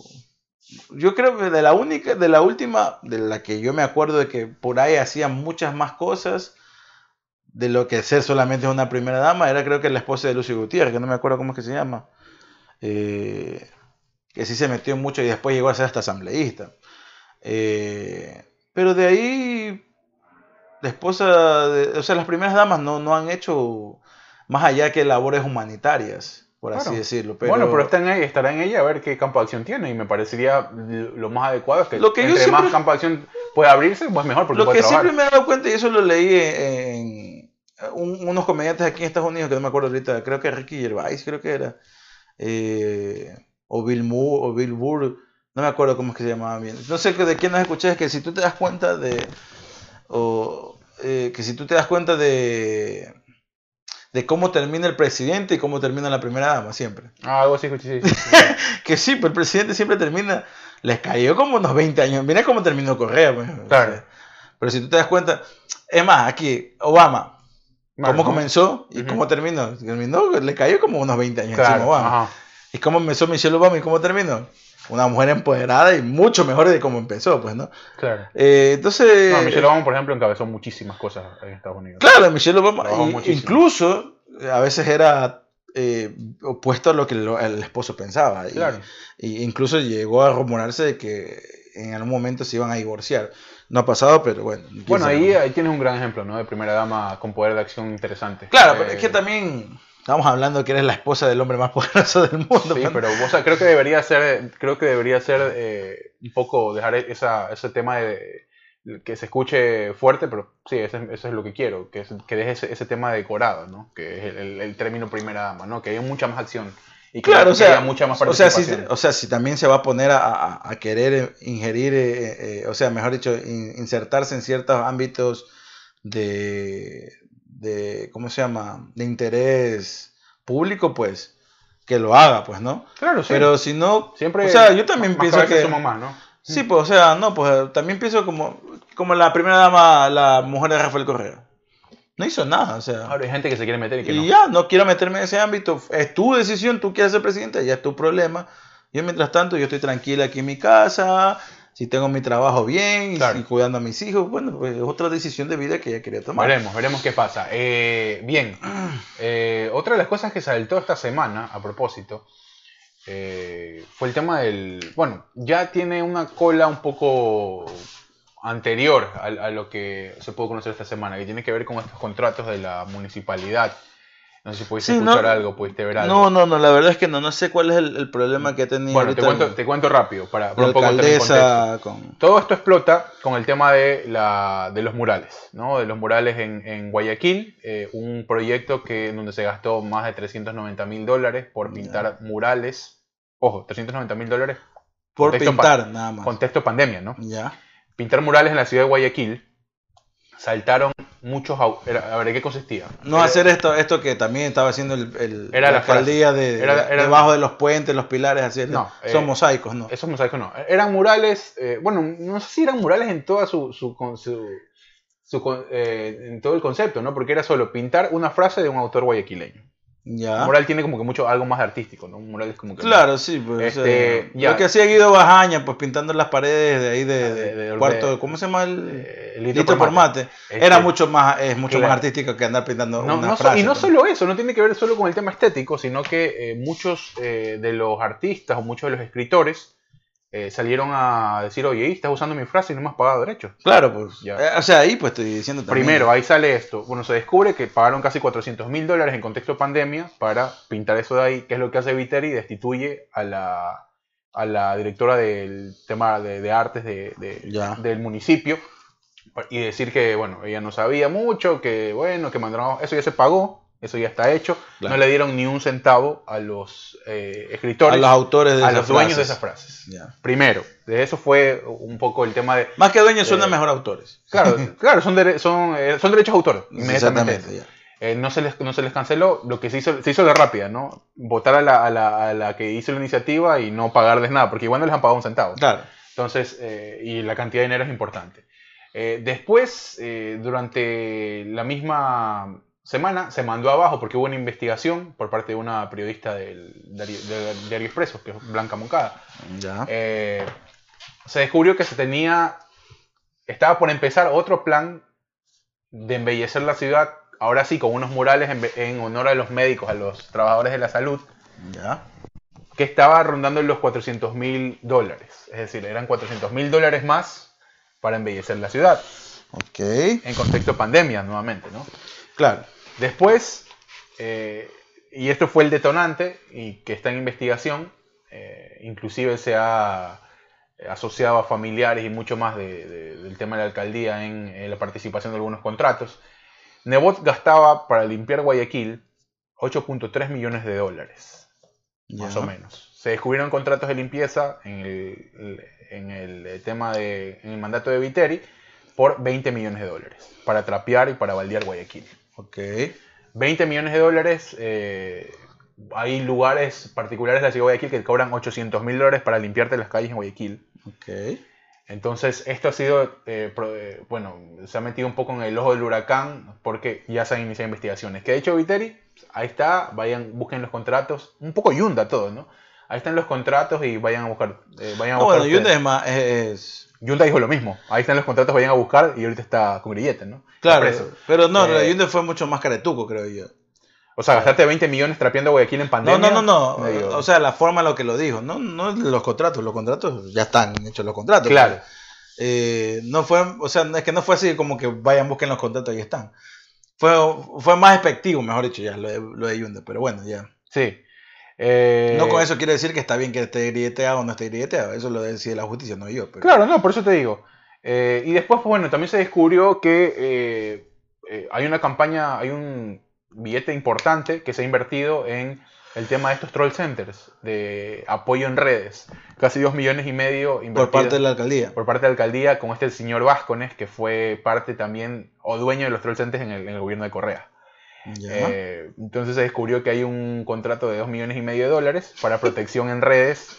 S2: Yo creo que de la única, de la última, de la que yo me acuerdo de que por ahí hacía muchas más cosas, de lo que ser solamente una primera dama, era creo que la esposa de Lucio Gutiérrez, que no me acuerdo cómo es que se llama, eh, que sí se metió mucho y después llegó a ser hasta asambleísta. Eh, pero de ahí, la esposa, de, o sea, las primeras damas no, no han hecho más allá que labores humanitarias, por así decirlo.
S1: Bueno, pero está en ella, estará en ella a ver qué campo de acción tiene y me parecería lo más adecuado es que, lo que entre más campo de acción puede abrirse, pues mejor.
S2: Porque lo que siempre me he dado cuenta, y eso lo leí en unos comediantes aquí en Estados Unidos, que no me acuerdo ahorita, creo que Ricky Gervais, creo que era, eh, o Bill Moore, o Bill Burr, no me acuerdo cómo es que se llamaba bien. No sé de quién nos escuché, es que si tú te das cuenta de, o eh, que si tú te das cuenta de, de cómo termina el presidente y cómo termina la primera dama, siempre.
S1: Ah, algo así, sí,
S2: sí, que sí, pues el presidente siempre termina, les cayó como unos 20 años, mira cómo terminó Correa, pues. Claro. pero si tú te das cuenta, es más, aquí, Obama, ¿Cómo comenzó y cómo terminó? Terminó, le cayó como unos 20 años claro, Obama. ¿Y cómo empezó Michelle Obama y cómo terminó? Una mujer empoderada y mucho mejor de cómo empezó, pues, ¿no?
S1: Claro.
S2: Eh, entonces...
S1: No, Michelle Obama, por ejemplo, encabezó muchísimas cosas en Estados Unidos.
S2: Claro, Michelle Obama, incluso a veces era eh, opuesto a lo que el esposo pensaba. Claro. Y, incluso llegó a rumorarse de que en algún momento se iban a divorciar. No ha pasado, pero bueno.
S1: Bueno, ahí, tienes un gran ejemplo, ¿no? De primera dama con poder de acción interesante.
S2: Claro, pero es que eh, también estamos hablando que eres la esposa del hombre más poderoso del mundo.
S1: Sí, pero creo que debería ser, creo que debería ser eh, un poco dejar esa, ese tema de que se escuche fuerte, pero sí, eso es, lo que quiero, que, que deje ese, tema decorado, ¿no? Que es el, el, término primera dama, ¿no? Que haya mucha más acción
S2: y claro, o sea, mucha más o sea, si, o sea, si también se va a poner a, a, querer ingerir, eh, eh, o sea, mejor dicho, insertarse en ciertos ámbitos de, de, ¿cómo se llama?, de interés público, pues, que lo haga, pues, ¿no?
S1: Claro, sí.
S2: Pero si no,
S1: siempre,
S2: o sea, yo también pienso que...
S1: Su mamá, ¿no?
S2: Sí, pues, o sea, no, pues, también pienso como, como la primera dama, la mujer de Rafael Correa no hizo nada. O sea,
S1: Ahora hay gente que se quiere meter y que
S2: y ya, no quiero meterme en ese ámbito. Es tu decisión, tú quieres ser presidente, ya es tu problema. Yo, mientras tanto, yo estoy tranquila aquí en mi casa, si tengo mi trabajo bien y, cuidando a mis hijos, bueno, pues es otra decisión de vida que ella quería tomar.
S1: Veremos, veremos qué pasa. Eh, bien, eh, otra de las cosas que saltó esta semana, a propósito, eh, fue el tema del... Bueno, ya tiene una cola un poco anterior a, lo que se pudo conocer esta semana, que tiene que ver con estos contratos de la municipalidad. No sé si pudiste escuchar algo, pudiste ver algo.
S2: No, no, no, la verdad es que no, no sé cuál es el, problema que ha tenido.
S1: Bueno, te cuento, te cuento rápido, para, para un poco con... Todo esto explota con el tema de, la, de los murales, ¿no? De los murales en, en Guayaquil, eh, un proyecto que, donde se gastó más de 390 mil dólares por pintar murales. Ojo, 390 mil dólares.
S2: Por pintar, nada más.
S1: Contexto pandemia, ¿no?
S2: Ya.
S1: Pintar murales en la ciudad de Guayaquil saltaron muchos a ver, qué consistía?
S2: No hacer esto esto que también estaba haciendo el, la, alcaldía de, debajo de los puentes, los pilares, así. No, son eh, mosaicos, ¿no?
S1: Esos mosaicos no. Eran murales, eh, bueno, no sé si eran murales en toda su, su, su, eh, en todo el concepto, ¿no? Porque era solo pintar una frase de un autor guayaquileño. Ya. mural tiene como que mucho algo más artístico, ¿no? Un mural es como que.
S2: Claro, sí, pues. Este, lo que hacía Guido Bajaña, pues pintando las paredes de ahí de, ah, cuarto. ¿Cómo se llama el.? el litro por mate. Era este, mucho más, es mucho más artístico que andar pintando una frase.
S1: Y no pues. solo eso, no tiene que ver solo con el tema estético, sino que eh, muchos eh, de los artistas o muchos de los escritores eh, salieron a decir, oye, estás usando mi frase y no me has pagado derechos.
S2: Claro, pues. Ya. Eh, o sea, ahí pues estoy diciendo
S1: también. Primero, ahí sale esto. Bueno, se descubre que pagaron casi 400 mil dólares en contexto de pandemia para pintar eso de ahí, que es lo que hace Viteri, destituye a la, a la directora del tema de, artes de, del municipio y decir que, bueno, ella no sabía mucho, que, bueno, que mandaron, eso ya se pagó, eso ya está hecho. No le dieron ni un centavo a los eh, escritores,
S2: a los autores, de
S1: a los dueños de esas frases. Primero, de eso fue un poco el tema de.
S2: Más que dueños, son los mejor autores.
S1: Claro, claro son, son, eh, son derechos de autor. Inmediatamente. Eh, no, se les, no se les canceló, lo que se hizo, se hizo de rápida, ¿no? Votar a la, a, la, a la, que hizo la iniciativa y no pagarles nada, porque igual no les han pagado un centavo.
S2: Claro.
S1: Entonces, y la cantidad de dinero es importante. después, durante la misma semana se mandó abajo porque hubo una investigación por parte de una periodista del, Diario Expreso, que es Blanca Moncada. Eh, se descubrió que se tenía, estaba por empezar otro plan de embellecer la ciudad, ahora sí, con unos murales en, honor a los médicos, a los trabajadores de la salud, que estaba rondando los 400 mil dólares. Es decir, eran 400 mil dólares más para embellecer la ciudad.
S2: Ok.
S1: En contexto pandemia, nuevamente, ¿no?
S2: Claro.
S1: Después, eh, y esto fue el detonante y que está en investigación, eh, inclusive se ha asociado a familiares y mucho más del tema de la alcaldía en, la participación de algunos contratos. Nebot gastaba para limpiar Guayaquil 8.3 millones de dólares, más o menos. Se descubrieron contratos de limpieza en el, en el tema de, en el mandato de Viteri por 20 millones de dólares para trapear y para baldear Guayaquil.
S2: Ok.
S1: 20 millones de dólares. Eh, hay lugares particulares de la ciudad de Guayaquil que cobran 800 mil dólares para limpiarte las calles en Guayaquil.
S2: Ok.
S1: Entonces, esto ha sido, eh, eh, bueno, se ha metido un poco en el ojo del huracán porque ya se han iniciado investigaciones. Que ha hecho Viteri, ahí está, vayan, busquen los contratos, un poco Yunda todo, ¿no? Ahí están los contratos y vayan a buscar. vayan a
S2: buscar bueno, Yunda es más, es,
S1: Junta dijo lo mismo. Ahí están los contratos, vayan a buscar y ahorita está con grilletes, ¿no?
S2: Claro, pero no, eh, Junta fue mucho más caretuco, creo yo.
S1: O sea, gastaste 20 millones trapeando Guayaquil en pandemia.
S2: No, no, no, no. O sea, la forma en lo que lo dijo. No, no los contratos. Los contratos ya están hechos los contratos.
S1: Claro.
S2: eh, no fue, o sea, es que no fue así como que vayan, busquen los contratos y están. Fue, fue más efectivo, mejor dicho, ya, lo de, lo de Yunda, pero bueno, ya.
S1: Sí.
S2: Eh, no con eso quiere decir que está bien que esté grilleteado o no esté grilleteado. Eso lo decide la justicia, no yo.
S1: Claro, no, por eso te digo. Eh, y después, pues bueno, también se descubrió que eh, hay una campaña, hay un billete importante que se ha invertido en el tema de estos troll centers, de apoyo en redes. Casi dos millones y medio
S2: Por parte de la alcaldía.
S1: Por parte de la alcaldía, con este señor Vázquez, que fue parte también, o dueño de los troll centers en el gobierno de Correa. Eh, entonces se descubrió que hay un contrato de 2 millones y medio de dólares para protección en redes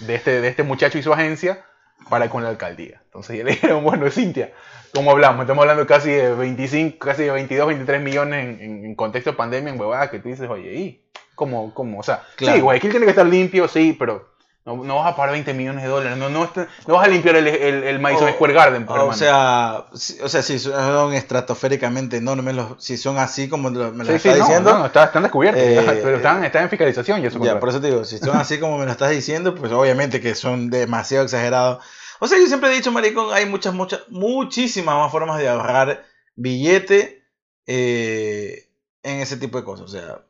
S1: de este, de este muchacho y su agencia para con la alcaldía. Entonces ya le dijeron, bueno, Cintia, ¿cómo hablamos? Estamos hablando casi de 25, casi de 22, 23 millones en, contexto de pandemia, en huevada, que tú dices, oye, ¿y cómo, cómo? O sea, sí, Guayaquil tiene que estar limpio, sí, pero No, vas a pagar 20 millones de dólares, no, no, no vas a limpiar el, el, el Madison Square Garden.
S2: Por o, sea, si, o sea, si son estratosféricamente enormes, si son así como me lo estás diciendo.
S1: No, están descubiertos, eh, pero están, están, en fiscalización y eso.
S2: Ya, por eso te digo, si son así como me lo estás diciendo, pues obviamente que son demasiado exagerados. O sea, yo siempre he dicho, maricón, hay muchas, muchas, muchísimas más formas de ahorrar billete eh, en ese tipo de cosas. O sea,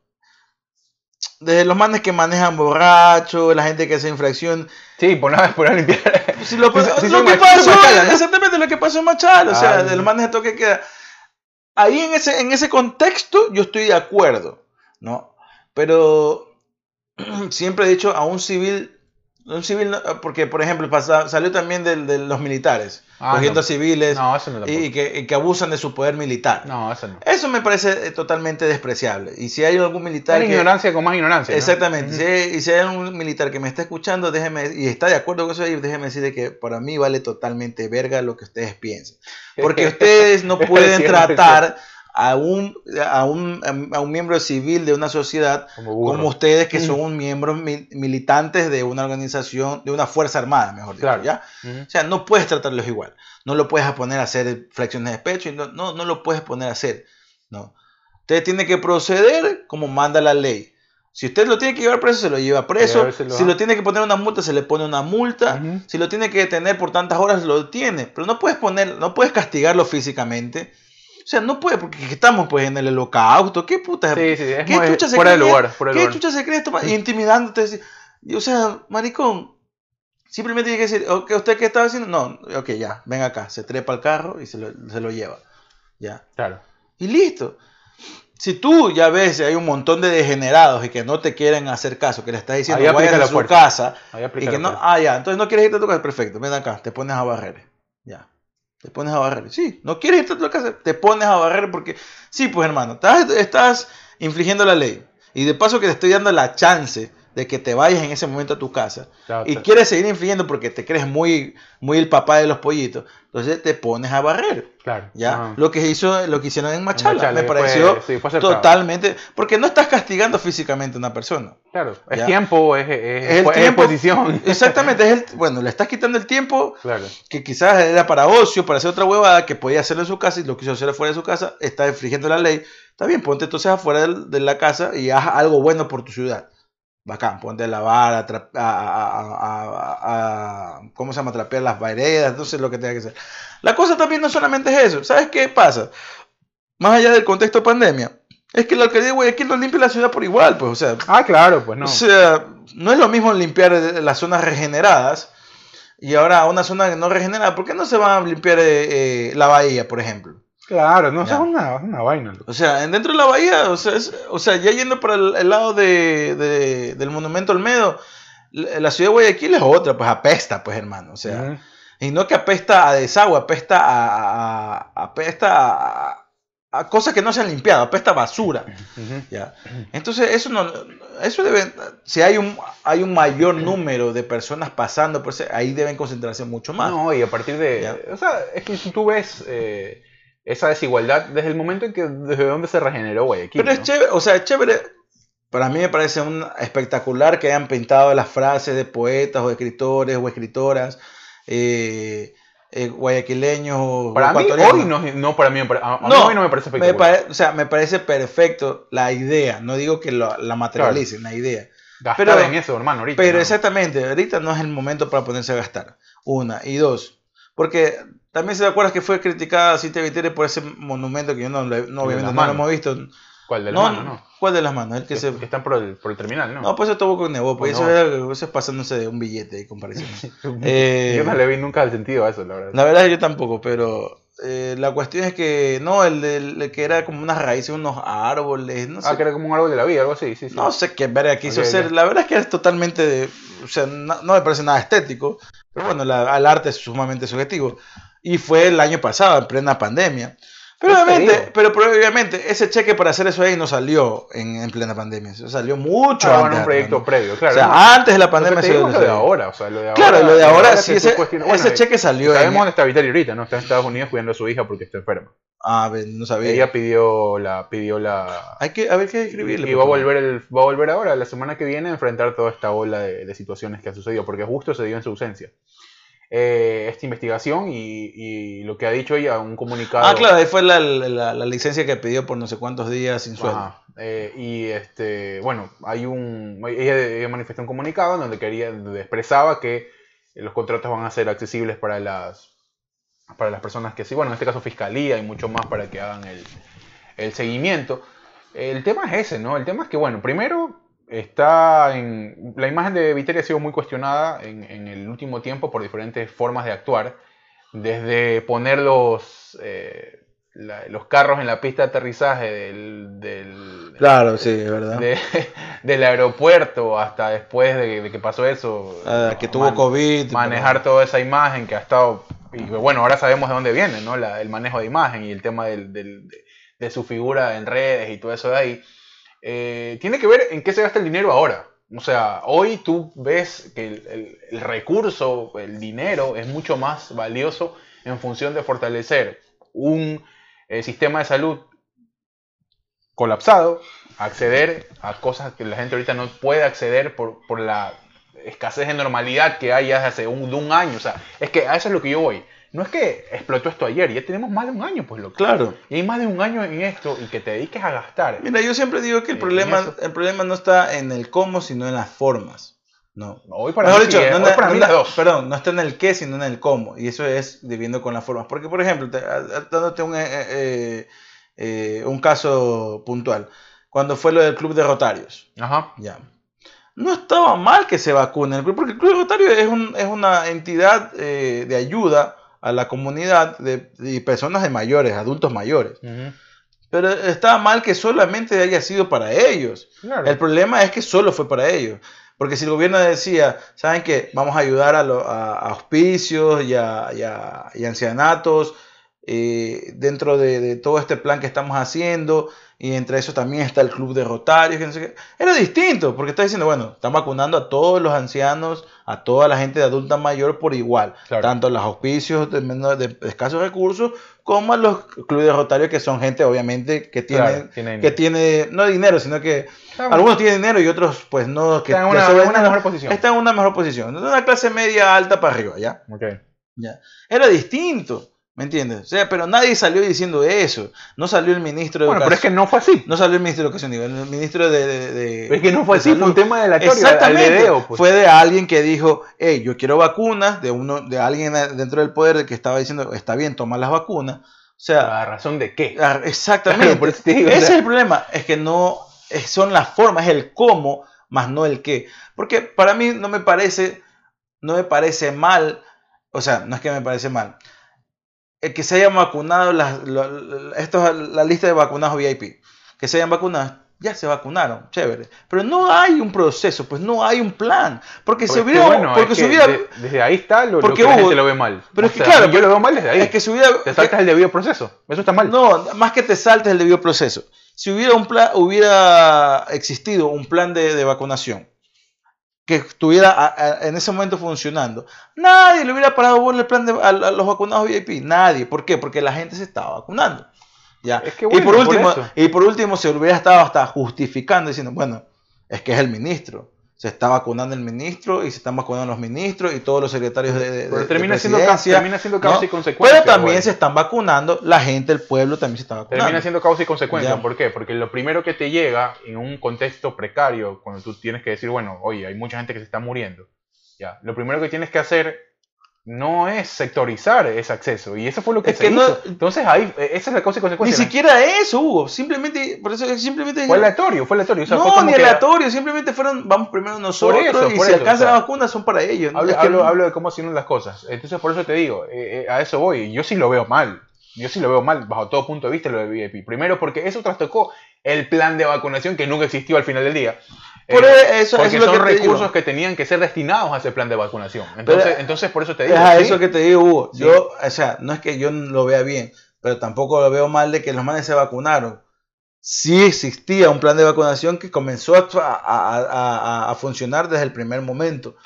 S2: desde los manes que manejan borracho, la gente que hace infracción.
S1: Sí, por nada, por limpiar.
S2: lo, que pasó, exactamente lo que pasó en Machal, o sea, de los manes de toque queda. Ahí en ese, en ese contexto yo estoy de acuerdo, ¿no? Pero siempre he dicho a un civil un civil, porque por ejemplo salió también de, de los militares, ah, cogiendo civiles y, que, que, abusan de su poder militar.
S1: No, eso no.
S2: Eso me parece eh, totalmente despreciable. Y si hay algún militar...
S1: ignorancia con más ignorancia.
S2: Exactamente. y si hay algún militar que me está escuchando, déjeme, y está de acuerdo con eso, déjeme decirle que para mí vale totalmente verga lo que ustedes piensen. Porque ustedes no pueden tratar a un, a un, a un miembro civil de una sociedad como, ustedes que son un miembro militantes de una organización, de una fuerza armada, mejor dicho, ¿ya? O sea, no puedes tratarlos igual. No lo puedes poner a hacer flexiones de pecho y no, no, no lo puedes poner a hacer, ¿no? Usted tiene que proceder como manda la ley. Si usted lo tiene que llevar preso, se lo lleva preso. Si lo tiene que poner una multa, se le pone una multa. Si lo tiene que detener por tantas horas, lo tiene. Pero no puedes poner, no puedes castigarlo físicamente o sea, no puede, porque estamos pues en el holocausto. ¿Qué puta?
S1: Sí, sí, es ¿Qué chucha se fuera cree? lugar,
S2: ¿Qué chucha se cree? Intimidándote. O sea, maricón, simplemente tiene que decir, okay, ¿usted qué estaba haciendo? No, ok, ya, ven acá. Se trepa al carro y se lo, se lo lleva. Ya.
S1: Claro.
S2: Y listo. Si tú ya ves hay un montón de degenerados y que no te quieren hacer caso, que le estás diciendo vayas a su casa y que no, ah ya, entonces no quieres irte a tu casa, perfecto, ven acá, te pones a barrer, ya. Te pones a barrer. Sí, no quieres irte a tu casa, te pones a barrer porque, sí, pues hermano, estás, estás infligiendo la ley. Y de paso que te estoy dando la chance de que te vayas en ese momento a tu casa y quieres seguir influyendo porque te crees muy, muy el papá de los pollitos, entonces te pones a barrer.
S1: Claro.
S2: ¿ya? Lo que hizo, lo que hicieron en Machala, me pareció totalmente, porque no estás castigando físicamente a una persona.
S1: Claro, es tiempo, es, es, exposición.
S2: Exactamente, es el, bueno, le estás quitando el tiempo que quizás era para ocio, para hacer otra huevada que podía hacerlo en su casa y lo quiso hacer fuera de su casa, está infringiendo la ley. Está bien, ponte entonces afuera de la casa y haz algo bueno por tu ciudad. Bacán, ponte a lavar, a, a, ¿cómo se llama? Trapear las veredas, entonces lo que tenga que hacer. La cosa también no solamente es eso. ¿Sabes qué pasa? Más allá del contexto de pandemia, es que la alcaldía de Guayaquil no limpia la ciudad por igual, pues, o sea.
S1: Ah, claro, pues no.
S2: O sea, no es lo mismo limpiar las zonas regeneradas y ahora una zona no regenerada. ¿Por qué no se va a limpiar eh, eh, la bahía, por ejemplo?
S1: Claro, no, es una, una, vaina.
S2: O sea, dentro de la bahía, o sea, o sea ya yendo para el, lado de, del monumento Olmedo, la ciudad de Guayaquil es otra, pues apesta, pues hermano, o sea, y no que apesta a desagüe, apesta a, apesta a, cosas que no se han limpiado, apesta a basura, ¿ya? Entonces, eso no, eso debe, si hay un, hay un mayor número de personas pasando, pues ahí deben concentrarse mucho más.
S1: No, y a partir de, o sea, es que si tú ves... Eh, esa desigualdad desde el momento en que desde donde se regeneró Guayaquil.
S2: Pero es chévere, o sea, es chévere. Para mí me parece un espectacular que hayan pintado las frases de poetas o escritores o escritoras eh, eh, guayaquileños o
S1: para mí hoy no, no para mí, no, hoy no me parece
S2: espectacular. o sea, me parece perfecto la idea. No digo que la materialicen, la idea.
S1: Gastar pero, en eso, hermano, ahorita.
S2: Pero exactamente, ahorita no es el momento para ponerse a gastar. Una. Y dos, porque también se acuerdas que fue criticada Cintia Viteri por ese monumento que yo no, no obviamente no lo hemos visto.
S1: ¿Cuál de las manos? No?
S2: ¿Cuál de las manos? El que,
S1: se... que están por el, por el terminal, ¿no?
S2: No, pues eso tuvo con Nebo, pues eso, era, eso es pasándose de un billete de comparación. eh,
S1: yo no le vi nunca el sentido a eso, la verdad.
S2: La verdad yo tampoco, pero eh, la cuestión es que, no, el, de, que era como unas raíces, unos árboles, no
S1: sé. Ah, que era como un árbol de la vida, algo así, sí, sí.
S2: No sé qué verga quiso hacer. La verdad es que es totalmente, de, o sea, no, me parece nada estético, pero bueno, la, el arte es sumamente subjetivo. Y fue el año pasado, en plena pandemia. Pero obviamente, pero, obviamente, ese cheque para hacer eso ahí no salió en, en plena pandemia. salió mucho
S1: ah, antes. un proyecto previo, claro.
S2: O sea, antes de la pandemia
S1: se lo de ahora, o sea, lo de ahora.
S2: Claro, lo de ahora, sí, ese, ese cheque salió.
S1: Sabemos dónde está Vitaly ahorita, ¿no? Está en Estados Unidos cuidando a su hija porque está enferma.
S2: Ah, no sabía.
S1: Ella pidió la, pidió la.
S2: Hay que, a ver qué escribirle.
S1: Y va a volver el, va a volver ahora, la semana que viene, a enfrentar toda esta ola de, situaciones que ha sucedido, porque justo se dio en su ausencia. Eh, esta investigación y, lo que ha dicho ella, un comunicado.
S2: Ah, claro, ahí fue la, licencia que pidió por no sé cuántos días sin sueldo.
S1: Eh, y este, bueno, hay un. Ella, manifestó un comunicado donde quería, donde expresaba que los contratos van a ser accesibles para las para las personas que sí, bueno, en este caso fiscalía y mucho más para que hagan el, seguimiento. El tema es ese, ¿no? El tema es que, bueno, primero está en... La imagen de Viteria ha sido muy cuestionada en, el último tiempo por diferentes formas de actuar, desde poner los, eh, los carros en la pista de aterrizaje del...
S2: claro, sí, es verdad.
S1: del aeropuerto hasta después de, que pasó eso.
S2: Ah, que tuvo COVID.
S1: Manejar toda esa imagen que ha estado y bueno, ahora sabemos de dónde viene, ¿no? el manejo de imagen y el tema de, su figura en redes y todo eso de ahí. Eh, tiene que ver en qué se gasta el dinero ahora. O sea, hoy tú ves que el, recurso, el dinero, es mucho más valioso en función de fortalecer un eh, sistema de salud colapsado, acceder a cosas que la gente ahorita no puede acceder por, por la escasez de normalidad que hay hace un, un año. O sea, es que a eso es lo que yo voy. No es que explotó esto ayer, ya tenemos más de un año, pues lo
S2: Claro.
S1: Y hay más de un año en esto y que te dediques a gastar.
S2: Mira, yo siempre digo que el, problema, el problema no está en el cómo, sino en las formas. No.
S1: Hoy para mí, dicho,
S2: no, para mí dos. Perdón, no está en el qué, sino en el cómo. Y eso es viviendo con las formas. Porque, por ejemplo, dándote un, eh, eh, eh, un caso puntual. Cuando fue lo del club de Rotarios.
S1: Ajá.
S2: Ya no estaba mal que se vacunen, porque el Club Rotario es, es una entidad eh, de ayuda a la comunidad de, personas de mayores, adultos mayores. Pero estaba mal que solamente haya sido para ellos. El problema es que solo fue para ellos. Porque si el gobierno decía, ¿saben qué? Vamos a ayudar a, a, hospicios y a, ancianatos eh, dentro de, todo este plan que estamos haciendo y entre eso también está el club de Rotarios, que no sé qué. Era distinto, porque está diciendo, bueno, están vacunando a todos los ancianos, a toda la gente de adulta mayor por igual, tanto a los auspicios de, de, escasos recursos como a los clubes de Rotarios, que son gente obviamente que tiene, que tiene no dinero, sino que algunos tienen dinero y otros pues no. Que
S1: están en una, mejor posición.
S2: Están en una mejor posición, una clase media alta para arriba, ¿ya?
S1: Okay.
S2: ¿ya? Era distinto. ¿Me entiendes? O sea, pero nadie salió diciendo eso. No salió el ministro de.
S1: Bueno, pero es que no fue así.
S2: No salió el ministro de Educación, el ministro de...
S1: es que no fue así, fue un tema de la
S2: Exactamente. Pues. Fue de alguien que dijo, hey, yo quiero vacunas, de uno de alguien dentro del poder que estaba diciendo, está bien, toma las vacunas. O sea...
S1: ¿A razón de qué?
S2: Exactamente. Ese es el problema, es que no son las formas, es el cómo, más no el qué. Porque para mí no me parece, no me parece mal, o sea, no es que me parece mal el que se hayan vacunado, las, esto es la lista de vacunados VIP, que se hayan vacunado, ya se vacunaron, chévere. Pero no hay un proceso, pues no hay un plan. Porque se hubiera. porque se hubiera
S1: desde ahí está lo, porque que la gente lo ve mal.
S2: Pero es que claro.
S1: Yo lo veo mal desde ahí.
S2: Es que si hubiera,
S1: te saltas el debido proceso. Eso está mal.
S2: No, más que te saltes el debido proceso. Si hubiera, un plan, hubiera existido un plan de, de vacunación que estuviera en ese momento funcionando, nadie le hubiera parado el plan de a, los vacunados VIP. Nadie. ¿Por qué? Porque la gente se estaba vacunando. ¿ya? y, por último, y por último se hubiera estado hasta justificando diciendo, bueno, es que es el ministro se está vacunando el ministro y se están vacunando los ministros y todos los secretarios de,
S1: Pero termina, siendo, termina siendo causa y consecuencia.
S2: Pero también se están vacunando, la gente, el pueblo también se está vacunando.
S1: Termina siendo causa y consecuencia. ¿Por qué? Porque lo primero que te llega en un contexto precario, cuando tú tienes que decir, bueno, oye, hay mucha gente que se está muriendo, ya, lo primero que tienes que hacer no es sectorizar ese acceso. Y eso fue lo que se hizo. Entonces, ahí, esa es la causa y consecuencia.
S2: Ni siquiera eso hubo. Simplemente, por eso simplemente.
S1: Fue aleatorio, fue aleatorio.
S2: no, ni aleatorio. Simplemente fueron, vamos primero nosotros. y si alcanza la vacuna, son para ellos.
S1: Hablo, hablo, de cómo hacen las cosas. Entonces, por eso te digo, eh, eh, a eso voy. Yo sí lo veo mal. Yo sí lo veo mal, bajo todo punto de vista, lo de VIP. Primero, porque eso trastocó el plan de vacunación que nunca existió al final del día.
S2: Por eh, eso,
S1: porque son recursos que tenían que ser destinados a ese plan de vacunación. Entonces, entonces por eso te digo. Es
S2: a eso que te digo, Hugo. Yo, o sea, no es que yo lo vea bien, pero tampoco lo veo mal de que los manes se vacunaron. Sí existía un plan de vacunación que comenzó a, a, a, funcionar desde el primer momento.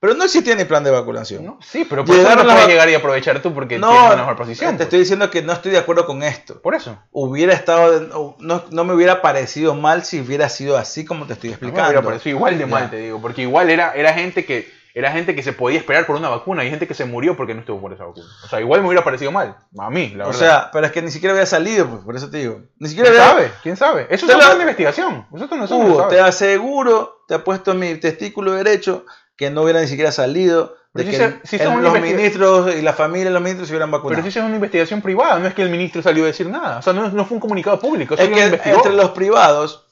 S2: Pero no existía ni plan de vacunación.
S1: sí, pero por eso no puedes llegar y aprovechar tú porque tienes una mejor posición.
S2: Te pues. estoy diciendo que no estoy de acuerdo con esto.
S1: Por eso.
S2: Hubiera estado, no, no me hubiera parecido mal si hubiera sido así como te estoy explicando. No me hubiera
S1: parecido igual de mal, te digo, porque igual era, era gente que era gente que se podía esperar por una vacuna y gente que se murió porque no estuvo por esa vacuna. O sea, igual me hubiera parecido mal. A mí, la verdad. O sea,
S2: pero es que ni siquiera había salido, pues, por eso te digo. Ni
S1: siquiera ¿Quién sabe? ¿Quién sabe? Eso es una investigación. Eso no
S2: Hugo, te aseguro, te ha puesto mi testículo derecho que no hubiera ni siquiera salido. De que si los ministros y la familia de los ministros se hubieran vacunado.
S1: Pero si es una investigación privada, no es que el ministro salió a decir nada. O sea, no, fue un comunicado público.
S2: Es que entre los privados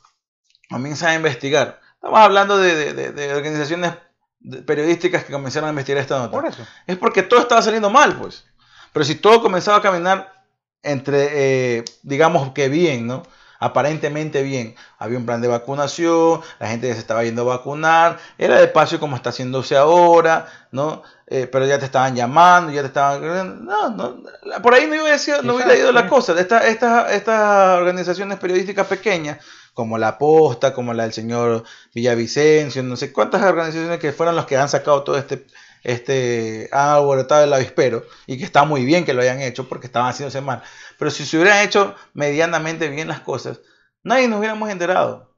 S2: comienzan a investigar. Estamos hablando de, de, de organizaciones periodísticas que comenzaron a investigar esta nota.
S1: Por eso.
S2: Es porque todo estaba saliendo mal, pues. Pero si todo comenzaba a caminar entre, eh, digamos que bien, ¿no? Aparentemente bien. Había un plan de vacunación, la gente ya se estaba yendo a vacunar, era despacio como está haciéndose ahora, ¿no? Eh, pero ya te estaban llamando, ya te estaban... No, no, por ahí no, iba a no hubiera ido la cosa. Estas esta, estas organizaciones periodísticas pequeñas como la Posta, como la del señor Villavicencio, no sé cuántas organizaciones que fueron los que han sacado todo este, este han abortado el avispero y que está muy bien que lo hayan hecho porque estaban haciéndose mal. Pero si se hubieran hecho medianamente bien las cosas, nadie nos hubiéramos enterado.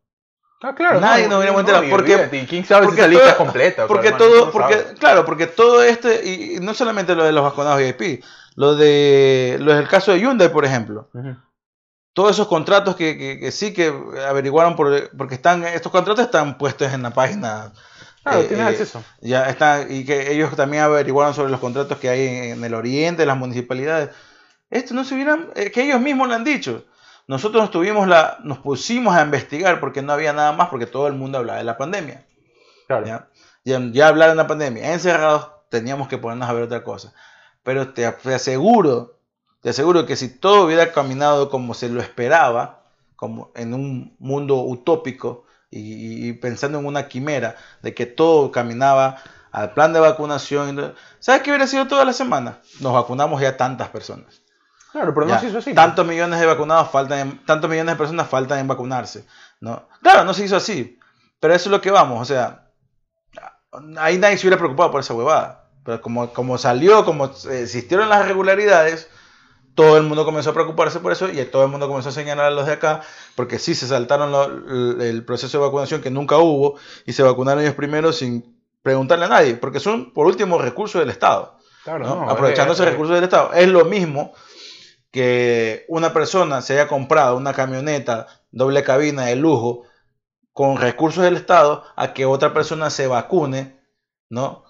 S1: Ah, claro,
S2: nadie nos hubiéramos enterado. porque,
S1: ¿Quién sabe si esa lista completa?
S2: Porque todo, porque, claro, porque todo este, y no solamente lo de los vacunados VIP, lo de lo del caso de Hyundai, por ejemplo todos esos contratos que, sí que averiguaron por, porque están estos contratos están puestos en la página
S1: Claro, tienes eh, acceso.
S2: Ya está, y que ellos también averiguaron sobre los contratos que hay en, el oriente, las municipalidades. Esto no se hubieran, eh, que ellos mismos lo han dicho. Nosotros nos, tuvimos la, nos pusimos a investigar porque no había nada más, porque todo el mundo hablaba de la pandemia.
S1: Claro.
S2: Ya, ya, ya hablar de la pandemia. Encerrados, teníamos que ponernos a ver otra cosa. Pero te aseguro te aseguro que si todo hubiera caminado como se lo esperaba, como en un mundo utópico y, pensando en una quimera de que todo caminaba al plan de vacunación, ¿sabes qué hubiera sido toda la semana? Nos vacunamos ya tantas personas.
S1: Claro, pero no se hizo así.
S2: Tantos millones de vacunados faltan, tantos millones de personas faltan en vacunarse. ¿no? Claro, no se hizo así. Pero eso es lo que vamos, o sea, ahí nadie se hubiera preocupado por esa huevada. Pero como, como salió, como existieron las irregularidades, todo el mundo comenzó a preocuparse por eso y todo el mundo comenzó a señalar a los de acá, porque sí se saltaron el proceso de vacunación que nunca hubo y se vacunaron ellos primero sin preguntarle a nadie, porque son por último recursos del Estado. Claro, aprovechando ese recurso del Estado. Es lo mismo que una persona se haya comprado una camioneta doble cabina de lujo con recursos del Estado a que otra persona se vacune, ¿no?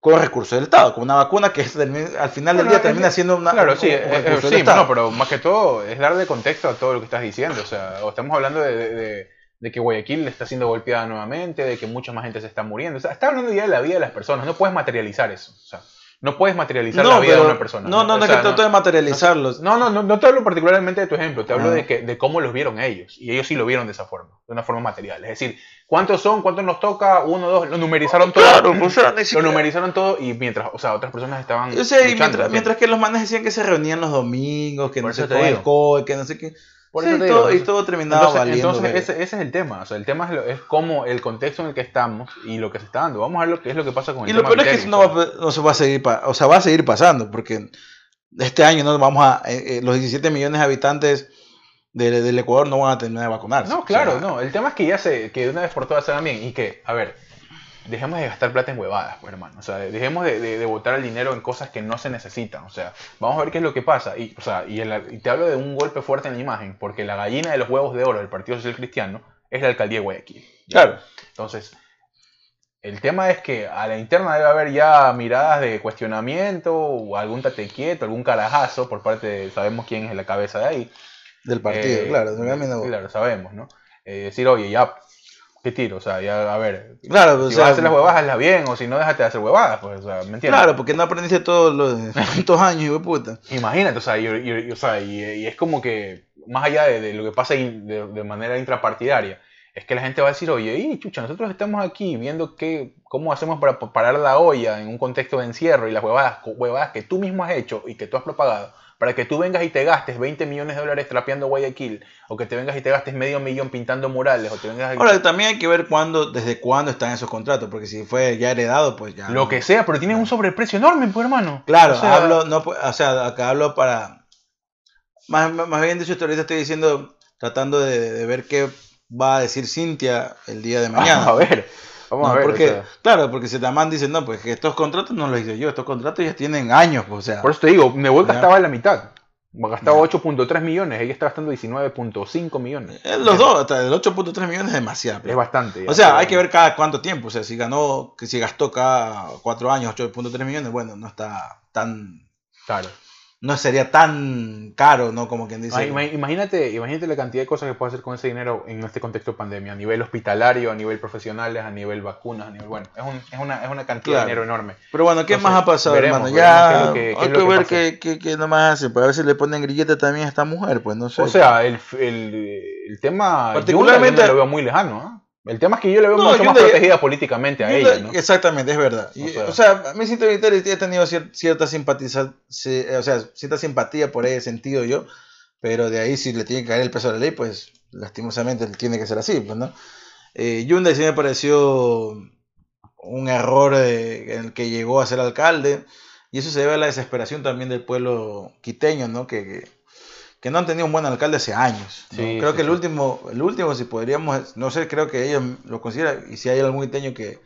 S2: Con recursos del Estado, con una vacuna que al final del día termina siendo una.
S1: Claro, sí, sí no, pero más que todo es darle contexto a todo lo que estás diciendo. O sea, estamos hablando de, de, que Guayaquil está siendo golpeada nuevamente, de que mucha más gente se está muriendo. O sea, está hablando ya de la vida de las personas, no puedes materializar eso. O sea, no puedes materializar la vida de una persona.
S2: No, no, no, es que trato de materializarlos.
S1: No, no, no, no te hablo particularmente de tu ejemplo, te hablo de, que, de cómo los vieron ellos. Y ellos sí lo vieron de esa forma, de una forma material. Es decir, ¿cuántos son? ¿Cuántos nos toca? Uno, dos, lo numerizaron todo. Claro, pues, Lo numerizaron todo y mientras, o sea, otras personas estaban.
S2: Yo sé, mientras, mientras, que los manes decían que se reunían los domingos, que no sé qué, que no sé qué. Por eso todo, y todo terminaba
S1: entonces,
S2: valiendo.
S1: Entonces, ese, ese, es el tema. O sea, el tema es, es como el contexto en el que estamos y lo que se está dando. Vamos a ver lo que es lo que pasa con el
S2: y tema. Y lo peor es que eso no, va, no, se va a seguir, o sea, va a seguir pasando, porque este año no vamos a, eh, eh, los 17 millones de habitantes del, del, Ecuador no van a terminar de vacunarse.
S1: No, claro, no. El tema es que ya se, que de una vez por todas se bien y que, a ver, dejemos de gastar plata en huevadas, pues, hermano. O sea, dejemos de, de, botar el dinero en cosas que no se necesitan. O sea, vamos a ver qué es lo que pasa. Y, o sea, y, te hablo de un golpe fuerte en la imagen, porque la gallina de los huevos de oro del Partido Social Cristiano es la alcaldía de Guayaquil.
S2: Claro.
S1: Entonces, el tema es que a la interna debe haber ya miradas de cuestionamiento o algún tate quieto, algún carajazo por parte de, sabemos quién es la cabeza de ahí.
S2: Del partido, eh, claro.
S1: Claro, sabemos, ¿no? Eh, decir, oye, ya ¿Qué tiro? O sea, ya, a ver.
S2: Claro, pues,
S1: si vas a hacer las huevadas, hazlas bien, o si no, déjate de hacer huevadas, pues, o sea, ¿me entiendes?
S2: Claro, porque no aprendiste todos los tantos años, hijo de puta.
S1: Imagínate, o sea, y, o sea, y, es como que, más allá de, lo que pasa de, de, manera intrapartidaria, es que la gente va a decir, oye, y chucha, nosotros estamos aquí viendo qué, cómo hacemos para parar la olla en un contexto de encierro y las huevadas, huevadas que tú mismo has hecho y que tú has propagado para que tú vengas y te gastes 20 millones de dólares trapeando Guayaquil, o que te vengas y te gastes medio millón pintando murales, o te vengas
S2: Ahora, también hay que ver cuándo, desde cuándo están esos contratos, porque si fue ya heredado, pues ya...
S1: Lo que sea, pero tienes un sobreprecio enorme, pues hermano.
S2: Claro, hablo, no, o sea, acá hablo para... Más, más bien dicho, ahorita estoy diciendo, tratando de ver qué va a decir Cintia el día de mañana.
S1: a ver. Vamos a ver.
S2: Porque, Claro, porque dice, no, pues que estos contratos no los hice yo, estos contratos ya tienen años, pues, o sea.
S1: Por eso te digo, Nebol gastaba la mitad. Gastaba 8.3 millones, ella está gastando 19.5 millones.
S2: Eh, los dos, hasta el 8.3 millones es demasiado.
S1: Es bastante.
S2: O sea, hay que ver cada cuánto tiempo. O sea, si ganó, si gastó cada cuatro años 8.3 millones, bueno, no está tan.
S1: Claro
S2: no sería tan caro, ¿no? Como quien dice.
S1: Imagínate, imagínate la cantidad de cosas que puede hacer con ese dinero en este contexto de pandemia, a nivel hospitalario, a nivel profesionales, a nivel vacunas, a nivel. Bueno, es, un, es, una, es una, cantidad de dinero enorme.
S2: Pero bueno, ¿qué más ha pasado, hermano? Ya hay que, ver qué, qué, qué, nomás hace. Pues a ver si le ponen grillete también a esta mujer, pues no sé.
S1: O sea, el, el, el tema. Particularmente. Yo lo veo muy lejano, ¿eh? El tema es que yo le veo mucho más protegida políticamente a ella, ¿no?
S2: Exactamente, es verdad. o, sea, a mí siento que he tenido cierta, simpatía, o sea, cierta simpatía por ese sentido yo, pero de ahí si le tiene que caer el peso de la ley, pues lastimosamente tiene que ser así, pues, ¿no? Eh, Hyundai sí me pareció un error en el que llegó a ser alcalde, y eso se debe a la desesperación también del pueblo quiteño, ¿no? que que no han tenido un buen alcalde hace años. creo que el último, el último, si podríamos, no sé, creo que ellos lo consideran, y si hay algún iteño que,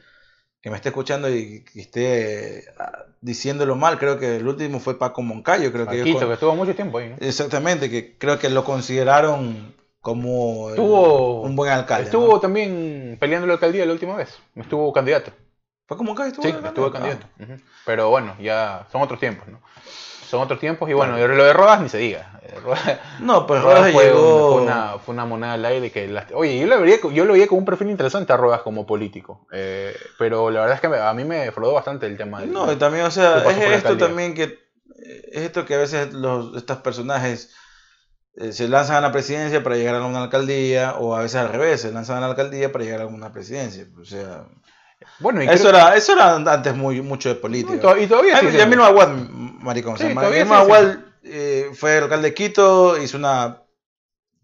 S2: me esté escuchando y que esté ah, diciéndolo mal, creo que el último fue Paco Moncayo, creo que,
S1: que estuvo mucho tiempo ahí.
S2: Exactamente, que creo que lo consideraron como un buen alcalde.
S1: Estuvo también peleando la alcaldía la última vez, estuvo candidato.
S2: ¿Paco Moncayo estuvo?
S1: Sí, estuvo candidato. Pero bueno, ya son otros tiempos, ¿no? Son otros tiempos. Y bueno, lo de Rodas ni se diga.
S2: no, pues Rodas, fue,
S1: fue, una, fue, una, moneda al aire que... oye, yo lo, vería, yo lo veía como un perfil interesante a Rodas como político. Eh, pero la verdad es que a mí me defraudó bastante el tema.
S2: no, y también, o sea, es esto también que... Es esto que a veces los, estos personajes eh, se lanzan a la presidencia para llegar a una alcaldía, o a veces al revés, se lanzan a la alcaldía para llegar a una presidencia. O sea, bueno, eso, era, eso era antes muy, mucho de política.
S1: y todavía sí.
S2: Ya mismo Aguad, maricón. Sí, Aguad eh, fue alcalde de Quito, hizo una,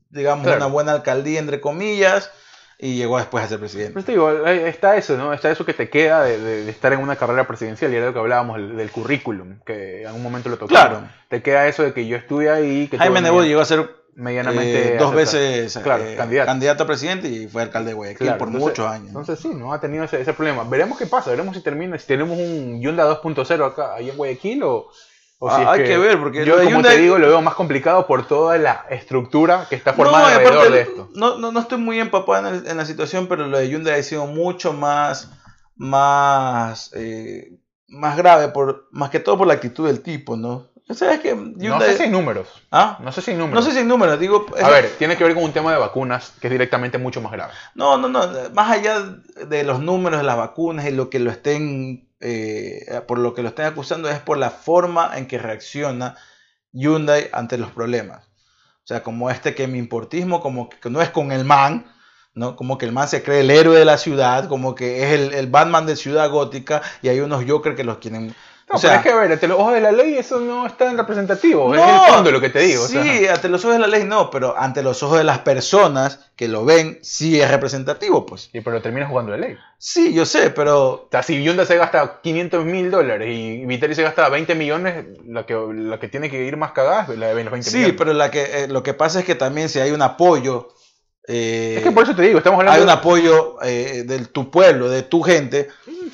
S2: digamos, una buena alcaldía, entre comillas, y llegó después a ser presidente.
S1: Te digo, está eso, ¿no? Está eso que te queda de, estar en una carrera presidencial, y era lo que hablábamos del, currículum, que en algún momento lo tocó. Claro. Te queda eso de que yo estuve ahí. Que
S2: Jaime Nebot llegó a ser medianamente eh, dos veces eh, candidato. a presidente y fue alcalde de Guayaquil por muchos años.
S1: Entonces sí, no ha tenido ese, problema. Veremos qué pasa, veremos si termina, si tenemos un Hyundai 2.0 acá ahí en Guayaquil o,
S2: o si ah, hay que, ver porque
S1: yo como te digo lo veo más complicado por toda la estructura que está formada alrededor de esto.
S2: No, no, no estoy muy empapado en, la situación, pero lo de Hyundai ha sido mucho más más eh, más grave por más que todo por la actitud del tipo, ¿no?
S1: Que No sé si hay números.
S2: ¿Ah?
S1: No sé si hay números.
S2: No sé si hay números. Digo,
S1: a ver, tiene que ver con un tema de vacunas que es directamente mucho más grave.
S2: No, no, no. Más allá de los números de las vacunas y lo que lo estén, eh, por lo que lo estén acusando es por la forma en que reacciona Hyundai ante los problemas. O sea, como este que mi importismo, como que no es con el man, ¿no? Como que el man se cree el héroe de la ciudad, como que es el, el Batman de Ciudad Gótica y hay unos Joker que los quieren
S1: no, o sea, pero es que a ver, ante los ojos de la ley eso no es tan representativo, es el fondo lo que te digo.
S2: Sí, ante los ojos de la ley no, pero ante los ojos de las personas que lo ven, sí es representativo, pues.
S1: Y pero termina jugando la ley.
S2: Sí, yo sé, pero...
S1: O sea, si Hyundai se gasta 500 mil dólares y Viteri se gasta 20 millones, la que, la que tiene que ir más cagada es la de los 20
S2: millones. Sí, pero la que, eh, lo que pasa es que también si hay un apoyo...
S1: Eh, es que por eso te digo, estamos hablando...
S2: Hay un apoyo eh, de tu pueblo, de tu gente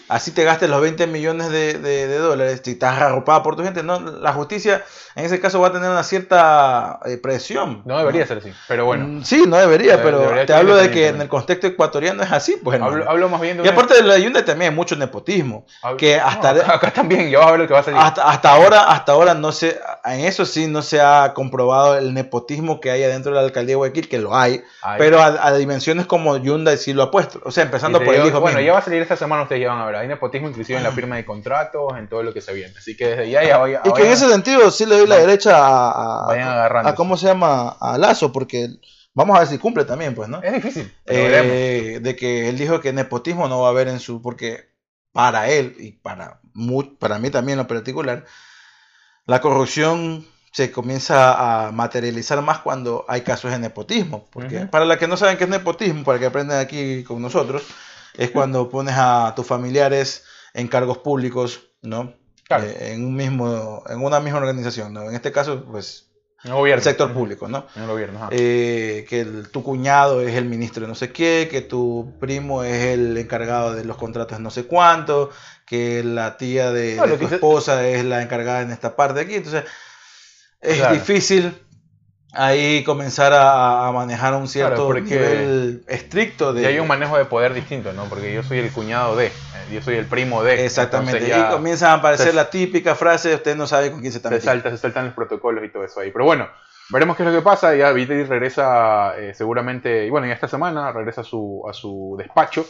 S2: así te gastes los 20 millones de, dólares, si estás arropada por tu gente, no, la justicia en ese caso va a tener una cierta eh, presión.
S1: No debería ser así, pero bueno.
S2: Mm, sí, no debería, pero te hablo de que en el contexto ecuatoriano es así, pues.
S1: Hablo, más bien
S2: de Y aparte de la Hyundai también hay mucho nepotismo, que hasta
S1: acá, también, ya vas a ver lo que va a salir.
S2: Hasta, hasta ahora, hasta ahora no se, en eso sí no se ha comprobado el nepotismo que hay adentro de la alcaldía de Guayaquil, que lo hay, pero a, dimensiones como Hyundai sí lo ha puesto, o sea, empezando por el hijo
S1: Bueno, ya va a salir esta semana, ustedes ya van a ver, hay nepotismo inclusive en la firma de contratos, en todo lo que se viene, así que desde ya ya voy
S2: Y que en ese sentido sí le doy la derecha a a, cómo se llama a Lazo, porque vamos a ver si cumple también, pues, ¿no?
S1: Es difícil.
S2: Eh, de que él dijo que nepotismo no va a haber en su, porque para él y para, para mí también en lo particular, la corrupción se comienza a materializar más cuando hay casos de nepotismo. Porque para los que no saben qué es nepotismo, para que aprendan aquí con nosotros, es cuando pones a tus familiares en cargos públicos, ¿no? Eh, en un mismo, en una misma organización, ¿no? En este caso, pues
S1: en el, gobierno.
S2: sector público, ¿no?
S1: En el gobierno.
S2: Eh, que tu cuñado es el ministro de no sé qué, que tu primo es el encargado de los contratos de no sé cuánto, que la tía de, tu esposa es la encargada en esta parte de aquí. Entonces, es difícil ahí comenzar a, manejar un cierto nivel estricto
S1: de... Y hay un manejo de poder distinto, ¿no? Porque yo soy el cuñado de, eh, yo soy el primo de...
S2: Exactamente, y comienza a aparecer la típica frase, usted no sabe con quién se está
S1: Se salta, se saltan los protocolos y todo eso ahí. Pero bueno, veremos qué es lo que pasa. Ya Viteri regresa eh, seguramente, y bueno, ya esta semana regresa a su, a su despacho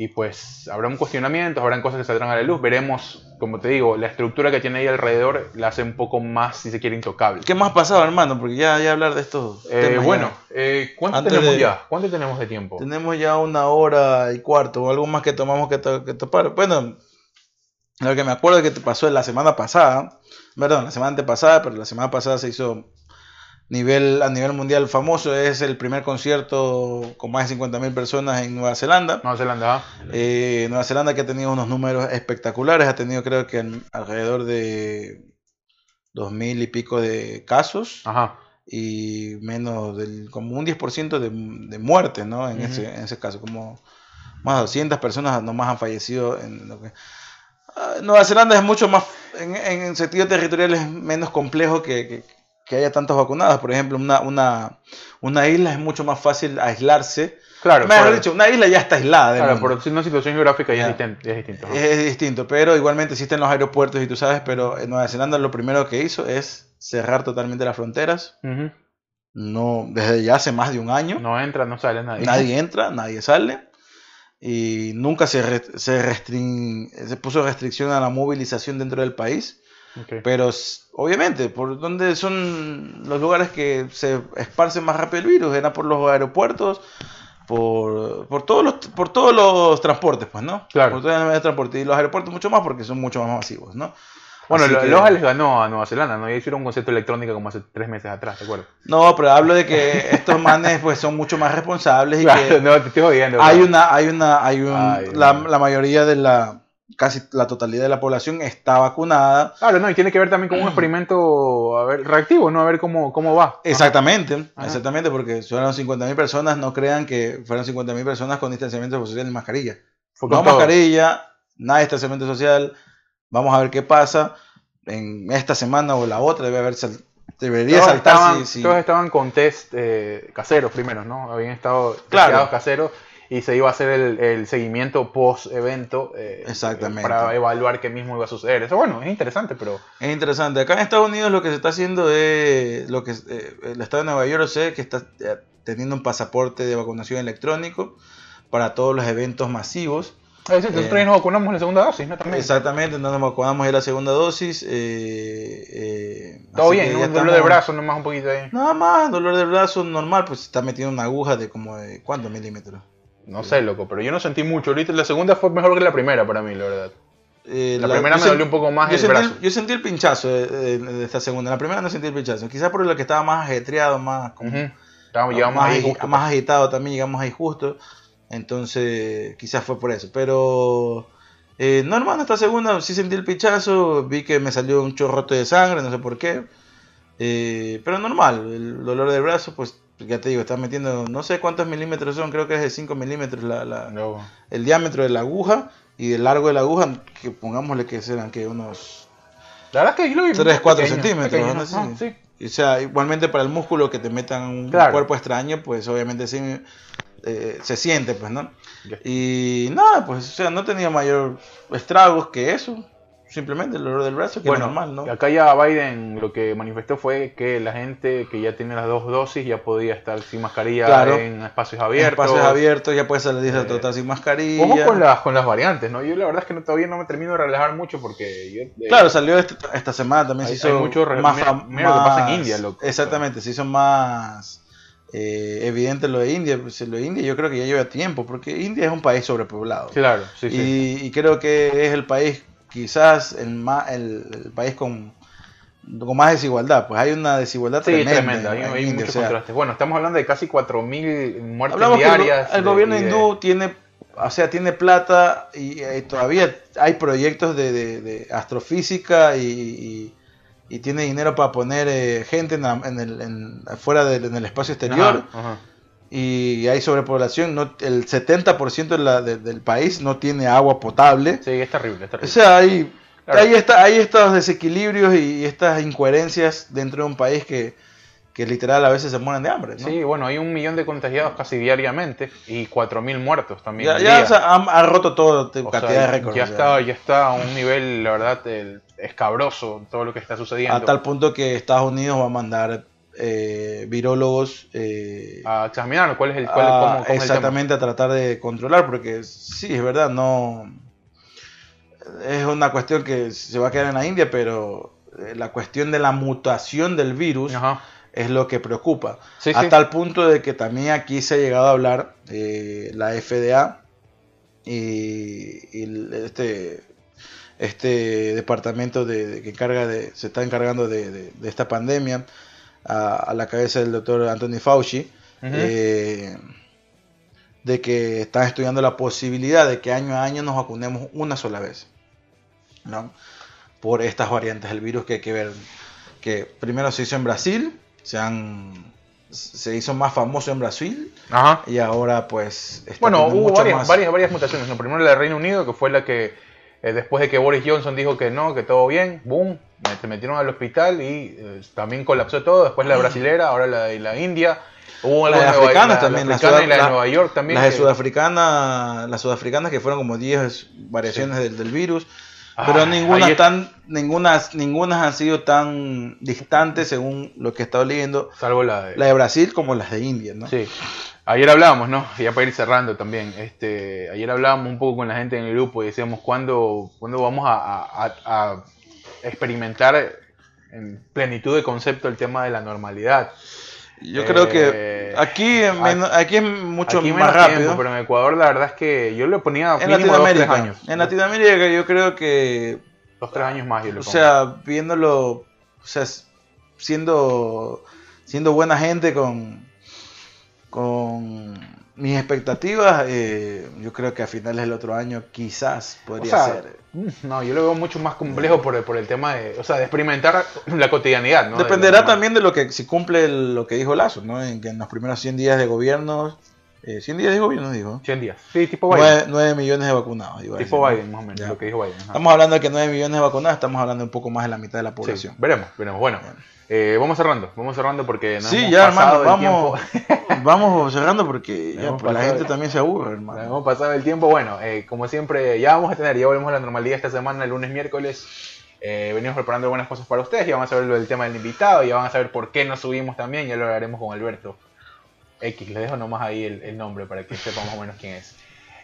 S1: y pues habrá un cuestionamiento, habrán cosas que saldrán a la luz, veremos, como te digo, la estructura que tiene ahí alrededor la hace un poco más, si se quiere, intocable.
S2: ¿Qué más ha pasado, hermano? Porque ya, ya hablar de esto.
S1: Eh, bueno, eh, ¿cuánto tenemos ya? ¿Cuánto tenemos de tiempo?
S2: Tenemos ya una hora y cuarto, o algo más que tomamos que, que topar. Bueno, lo que me acuerdo que te pasó la semana pasada, perdón, la semana antepasada, pero la semana pasada se hizo nivel, a nivel mundial famoso. Es el primer concierto con más de 50.000 personas en Nueva Zelanda.
S1: Nueva Zelanda.
S2: Eh, Nueva Zelanda que ha tenido unos números espectaculares. Ha tenido creo que alrededor de 2.000 y pico de casos.
S1: Ajá.
S2: Y menos del, como un 10% de, de muertes, ¿no? En, ese, en ese caso, como más de 200 personas nomás han fallecido en lo que... Ah, Nueva Zelanda es mucho más, en, en sentido territorial es menos complejo que, que haya tantas vacunadas. Por ejemplo, una, una, una isla es mucho más fácil aislarse.
S1: Claro,
S2: mejor dicho, una isla ya está aislada.
S1: Claro, por una situación geográfica ya, Es, distinto,
S2: es, distinto. pero igualmente existen los aeropuertos y tú sabes, pero en Nueva Zelanda lo primero que hizo es cerrar totalmente las fronteras. No, desde ya hace más de un año.
S1: No entra, no sale nadie.
S2: Nadie entra, nadie sale. Y nunca se, se, se puso restricción a la movilización dentro del país. Pero obviamente, por donde son los lugares que se esparce más rápido el virus, era por los aeropuertos, por, por, todos los por todos los transportes, pues, ¿no?
S1: Claro.
S2: Por todos los transportes. Y los aeropuertos mucho más porque son mucho más masivos, ¿no?
S1: Bueno, Loja les ganó a Nueva Zelanda, ¿no? Ya hicieron un concepto electrónico como hace tres meses atrás, ¿te acuerdas?
S2: No, pero hablo de que estos manes pues son mucho más responsables y
S1: que no, te estoy jodiendo.
S2: Hay una, hay una, hay un, la, la mayoría de la casi la totalidad de la población está vacunada.
S1: Claro, no, y tiene que ver también con un experimento a ver, reactivo, ¿no? A ver cómo, cómo va.
S2: Exactamente, exactamente, porque fueron 50.000 personas, no crean que fueron 50.000 personas con distanciamiento social y mascarilla. no mascarilla, nada de distanciamiento social, vamos a ver qué pasa. En esta semana o la otra debe haber debería todos saltar
S1: estaban, Todos estaban con test eh, caseros primero, ¿no? Habían estado claro. caseros y se iba a hacer el, seguimiento post-evento
S2: eh, Exactamente.
S1: para evaluar qué mismo iba a suceder. Eso, bueno, es interesante, pero...
S2: Es interesante. Acá en Estados Unidos lo que se está haciendo es, lo que eh, el Estado de Nueva York sé que está eh, teniendo un pasaporte de vacunación electrónico para todos los eventos masivos.
S1: Ah, nosotros eh, nos vacunamos en la segunda dosis, ¿no?
S2: También. Exactamente, nos vacunamos en la segunda dosis.
S1: Todo bien, un dolor de brazo nomás un poquito ahí.
S2: Nada más, dolor de brazo normal, pues está metiendo una aguja de como de, ¿cuántos milímetros?
S1: No sé, loco, pero yo no sentí mucho. Ahorita la segunda fue mejor que la primera para mí, la verdad. Eh, la, primera me dolió un poco más
S2: el
S1: sentí brazo.
S2: yo sentí el pinchazo de, esta segunda. La primera no sentí el pinchazo. Quizás por lo que estaba más ajetreado, más, como, más, agitado también, llegamos ahí justo. Entonces, quizás fue por eso. Pero, eh, no, hermano, esta segunda sí sentí el pinchazo. Vi que me salió un chorrote de sangre, no sé por qué. Eh, pero normal, el dolor de brazo, pues ya te digo, estás metiendo, no sé cuántos milímetros son, creo que es de 5 milímetros la, el diámetro de la aguja y el largo de la aguja, que pongámosle que serán que unos...
S1: La verdad es que
S2: 3, 4 centímetros. O sea, igualmente para el músculo que te metan un cuerpo extraño, pues obviamente sí eh, se siente, pues, ¿no? Y nada, pues, o sea, no tenía mayor estragos que eso simplemente el dolor del brazo, que bueno, es normal, ¿no?
S1: Acá ya Biden lo que manifestó fue que la gente que ya tiene las dos dosis ya podía estar sin mascarilla en espacios abiertos.
S2: En espacios abiertos ya puede salir a tratar sin mascarilla.
S1: ¿Cómo con las, con las variantes, ¿no? Yo la verdad es que todavía no me termino de relajar mucho porque yo...
S2: Eh, claro, salió este, esta semana también se hizo
S1: mucho más, mira, que pasa en India, loco.
S2: Exactamente, se hizo más... Eh, evidente lo de India, pues lo de India yo creo que ya lleva tiempo, porque India es un país sobrepoblado.
S1: Claro, sí,
S2: sí. y creo que es el país quizás el, el, país con con más desigualdad. Pues hay una desigualdad
S1: sí,
S2: tremenda.
S1: Hay, muchos contrastes. Bueno, estamos hablando de casi 4.000 muertes diarias.
S2: El, gobierno hindú tiene, o sea, tiene plata y, todavía hay proyectos de, astrofísica y, tiene dinero para poner eh, gente en, el, en, fuera en el espacio exterior. Y hay sobrepoblación, no, el 70% de la, del país no tiene agua potable.
S1: Sí, es terrible, es terrible.
S2: O sea, hay Ahí está, hay estos desequilibrios y estas incoherencias dentro de un país que, literal a veces se mueren de hambre.
S1: Sí, bueno, hay un millón de contagiados casi diariamente y cuatro mil muertos también.
S2: Ya, ha, roto todo cantidad de récords.
S1: Ya, está, ya está a un nivel, la verdad, escabroso todo lo que está sucediendo.
S2: A tal punto que Estados Unidos va a mandar eh, virólogos eh,
S1: a examinar cuál es el
S2: cuál, exactamente a tratar de controlar porque sí es verdad no es una cuestión que se va a quedar en la India, pero eh, la cuestión de la mutación del virus es lo que preocupa. a tal punto de que también aquí se ha llegado a hablar eh, la FDA y, este, este departamento de, que encarga de, se está encargando de, esta pandemia a, la cabeza del doctor Anthony Fauci. Eh, de que están estudiando la posibilidad de que año a año nos vacunemos una sola vez. ¿no? Por estas variantes del virus que hay que ver. Que primero se hizo en Brasil, se, han, se hizo más famoso en Brasil y ahora pues...
S1: Bueno, hubo varias, varias, varias, mutaciones. ¿no? Primero la de Reino Unido, que fue la que eh, después de que Boris Johnson dijo que no, que todo bien, boom, te metieron al hospital y eh, también colapsó todo. Después la brasilera, ahora la de la India.
S2: Hubo las africanas también, las de Nueva York también. Las de sudafricana, las sudafricanas que fueron como 10 variaciones del, del, virus. Pero ninguna tan, ninguna, ninguna han sido tan distantes según lo que he estado leyendo.
S1: Salvo la de,
S2: la de Brasil como las de India, ¿no?
S1: Sí. Ayer hablábamos, ¿no? Ya para ir cerrando también. Este, ayer hablábamos un poco con la gente en el grupo y decíamos cuándo, cuándo vamos a, a experimentar en plenitud de concepto el tema de la normalidad.
S2: Yo creo que eh, aquí, aquí es mucho más rápido.
S1: pero en Ecuador la verdad es que yo le ponía
S2: en Latinoamérica, dos, años. En Latinoamérica yo creo que...
S1: Dos, tres años más yo
S2: O sea, viéndolo, o sea, siendo, siendo buena gente con, con mis expectativas, eh, yo creo que a finales del otro año quizás podría ser.
S1: Mm, no, yo lo veo mucho más complejo por el, por el tema de, o sea, de experimentar la cotidianidad. ¿no?
S2: Dependerá también de lo que, si cumple lo que dijo Lazo, ¿no? En que en los primeros 100 días de gobierno, eh, 100 días de gobierno dijo.
S1: 100 días. Sí,
S2: tipo Biden. 9, millones de vacunados.
S1: tipo Biden, más o menos, lo que dijo Biden.
S2: Estamos hablando de que 9 millones de vacunados, estamos hablando un poco más de la mitad de la población.
S1: veremos, veremos. Bueno. Eh, vamos cerrando, vamos cerrando porque
S2: no sí, ya, hermano, vamos, vamos cerrando porque ya, pues, la gente también se aburre, hermano.
S1: Hemos pasado el tiempo, bueno, eh, como siempre, ya vamos a tener, ya volvemos a la normalidad esta semana, el lunes, miércoles. Eh, venimos preparando buenas cosas para ustedes, ya vamos a ver lo del tema del invitado, ya van a saber por qué nos subimos también, ya lo hablaremos con Alberto. X, le dejo nomás ahí el, el nombre para que sepan más o menos quién es.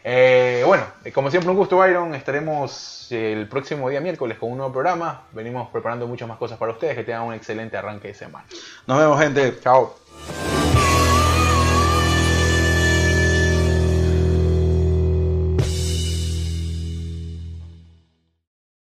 S1: Eh, bueno, eh, como siempre un gusto Byron, estaremos el próximo día miércoles con un nuevo programa, venimos preparando muchas más cosas para ustedes, que tengan un excelente arranque de semana.
S2: Nos vemos gente.
S1: Chao.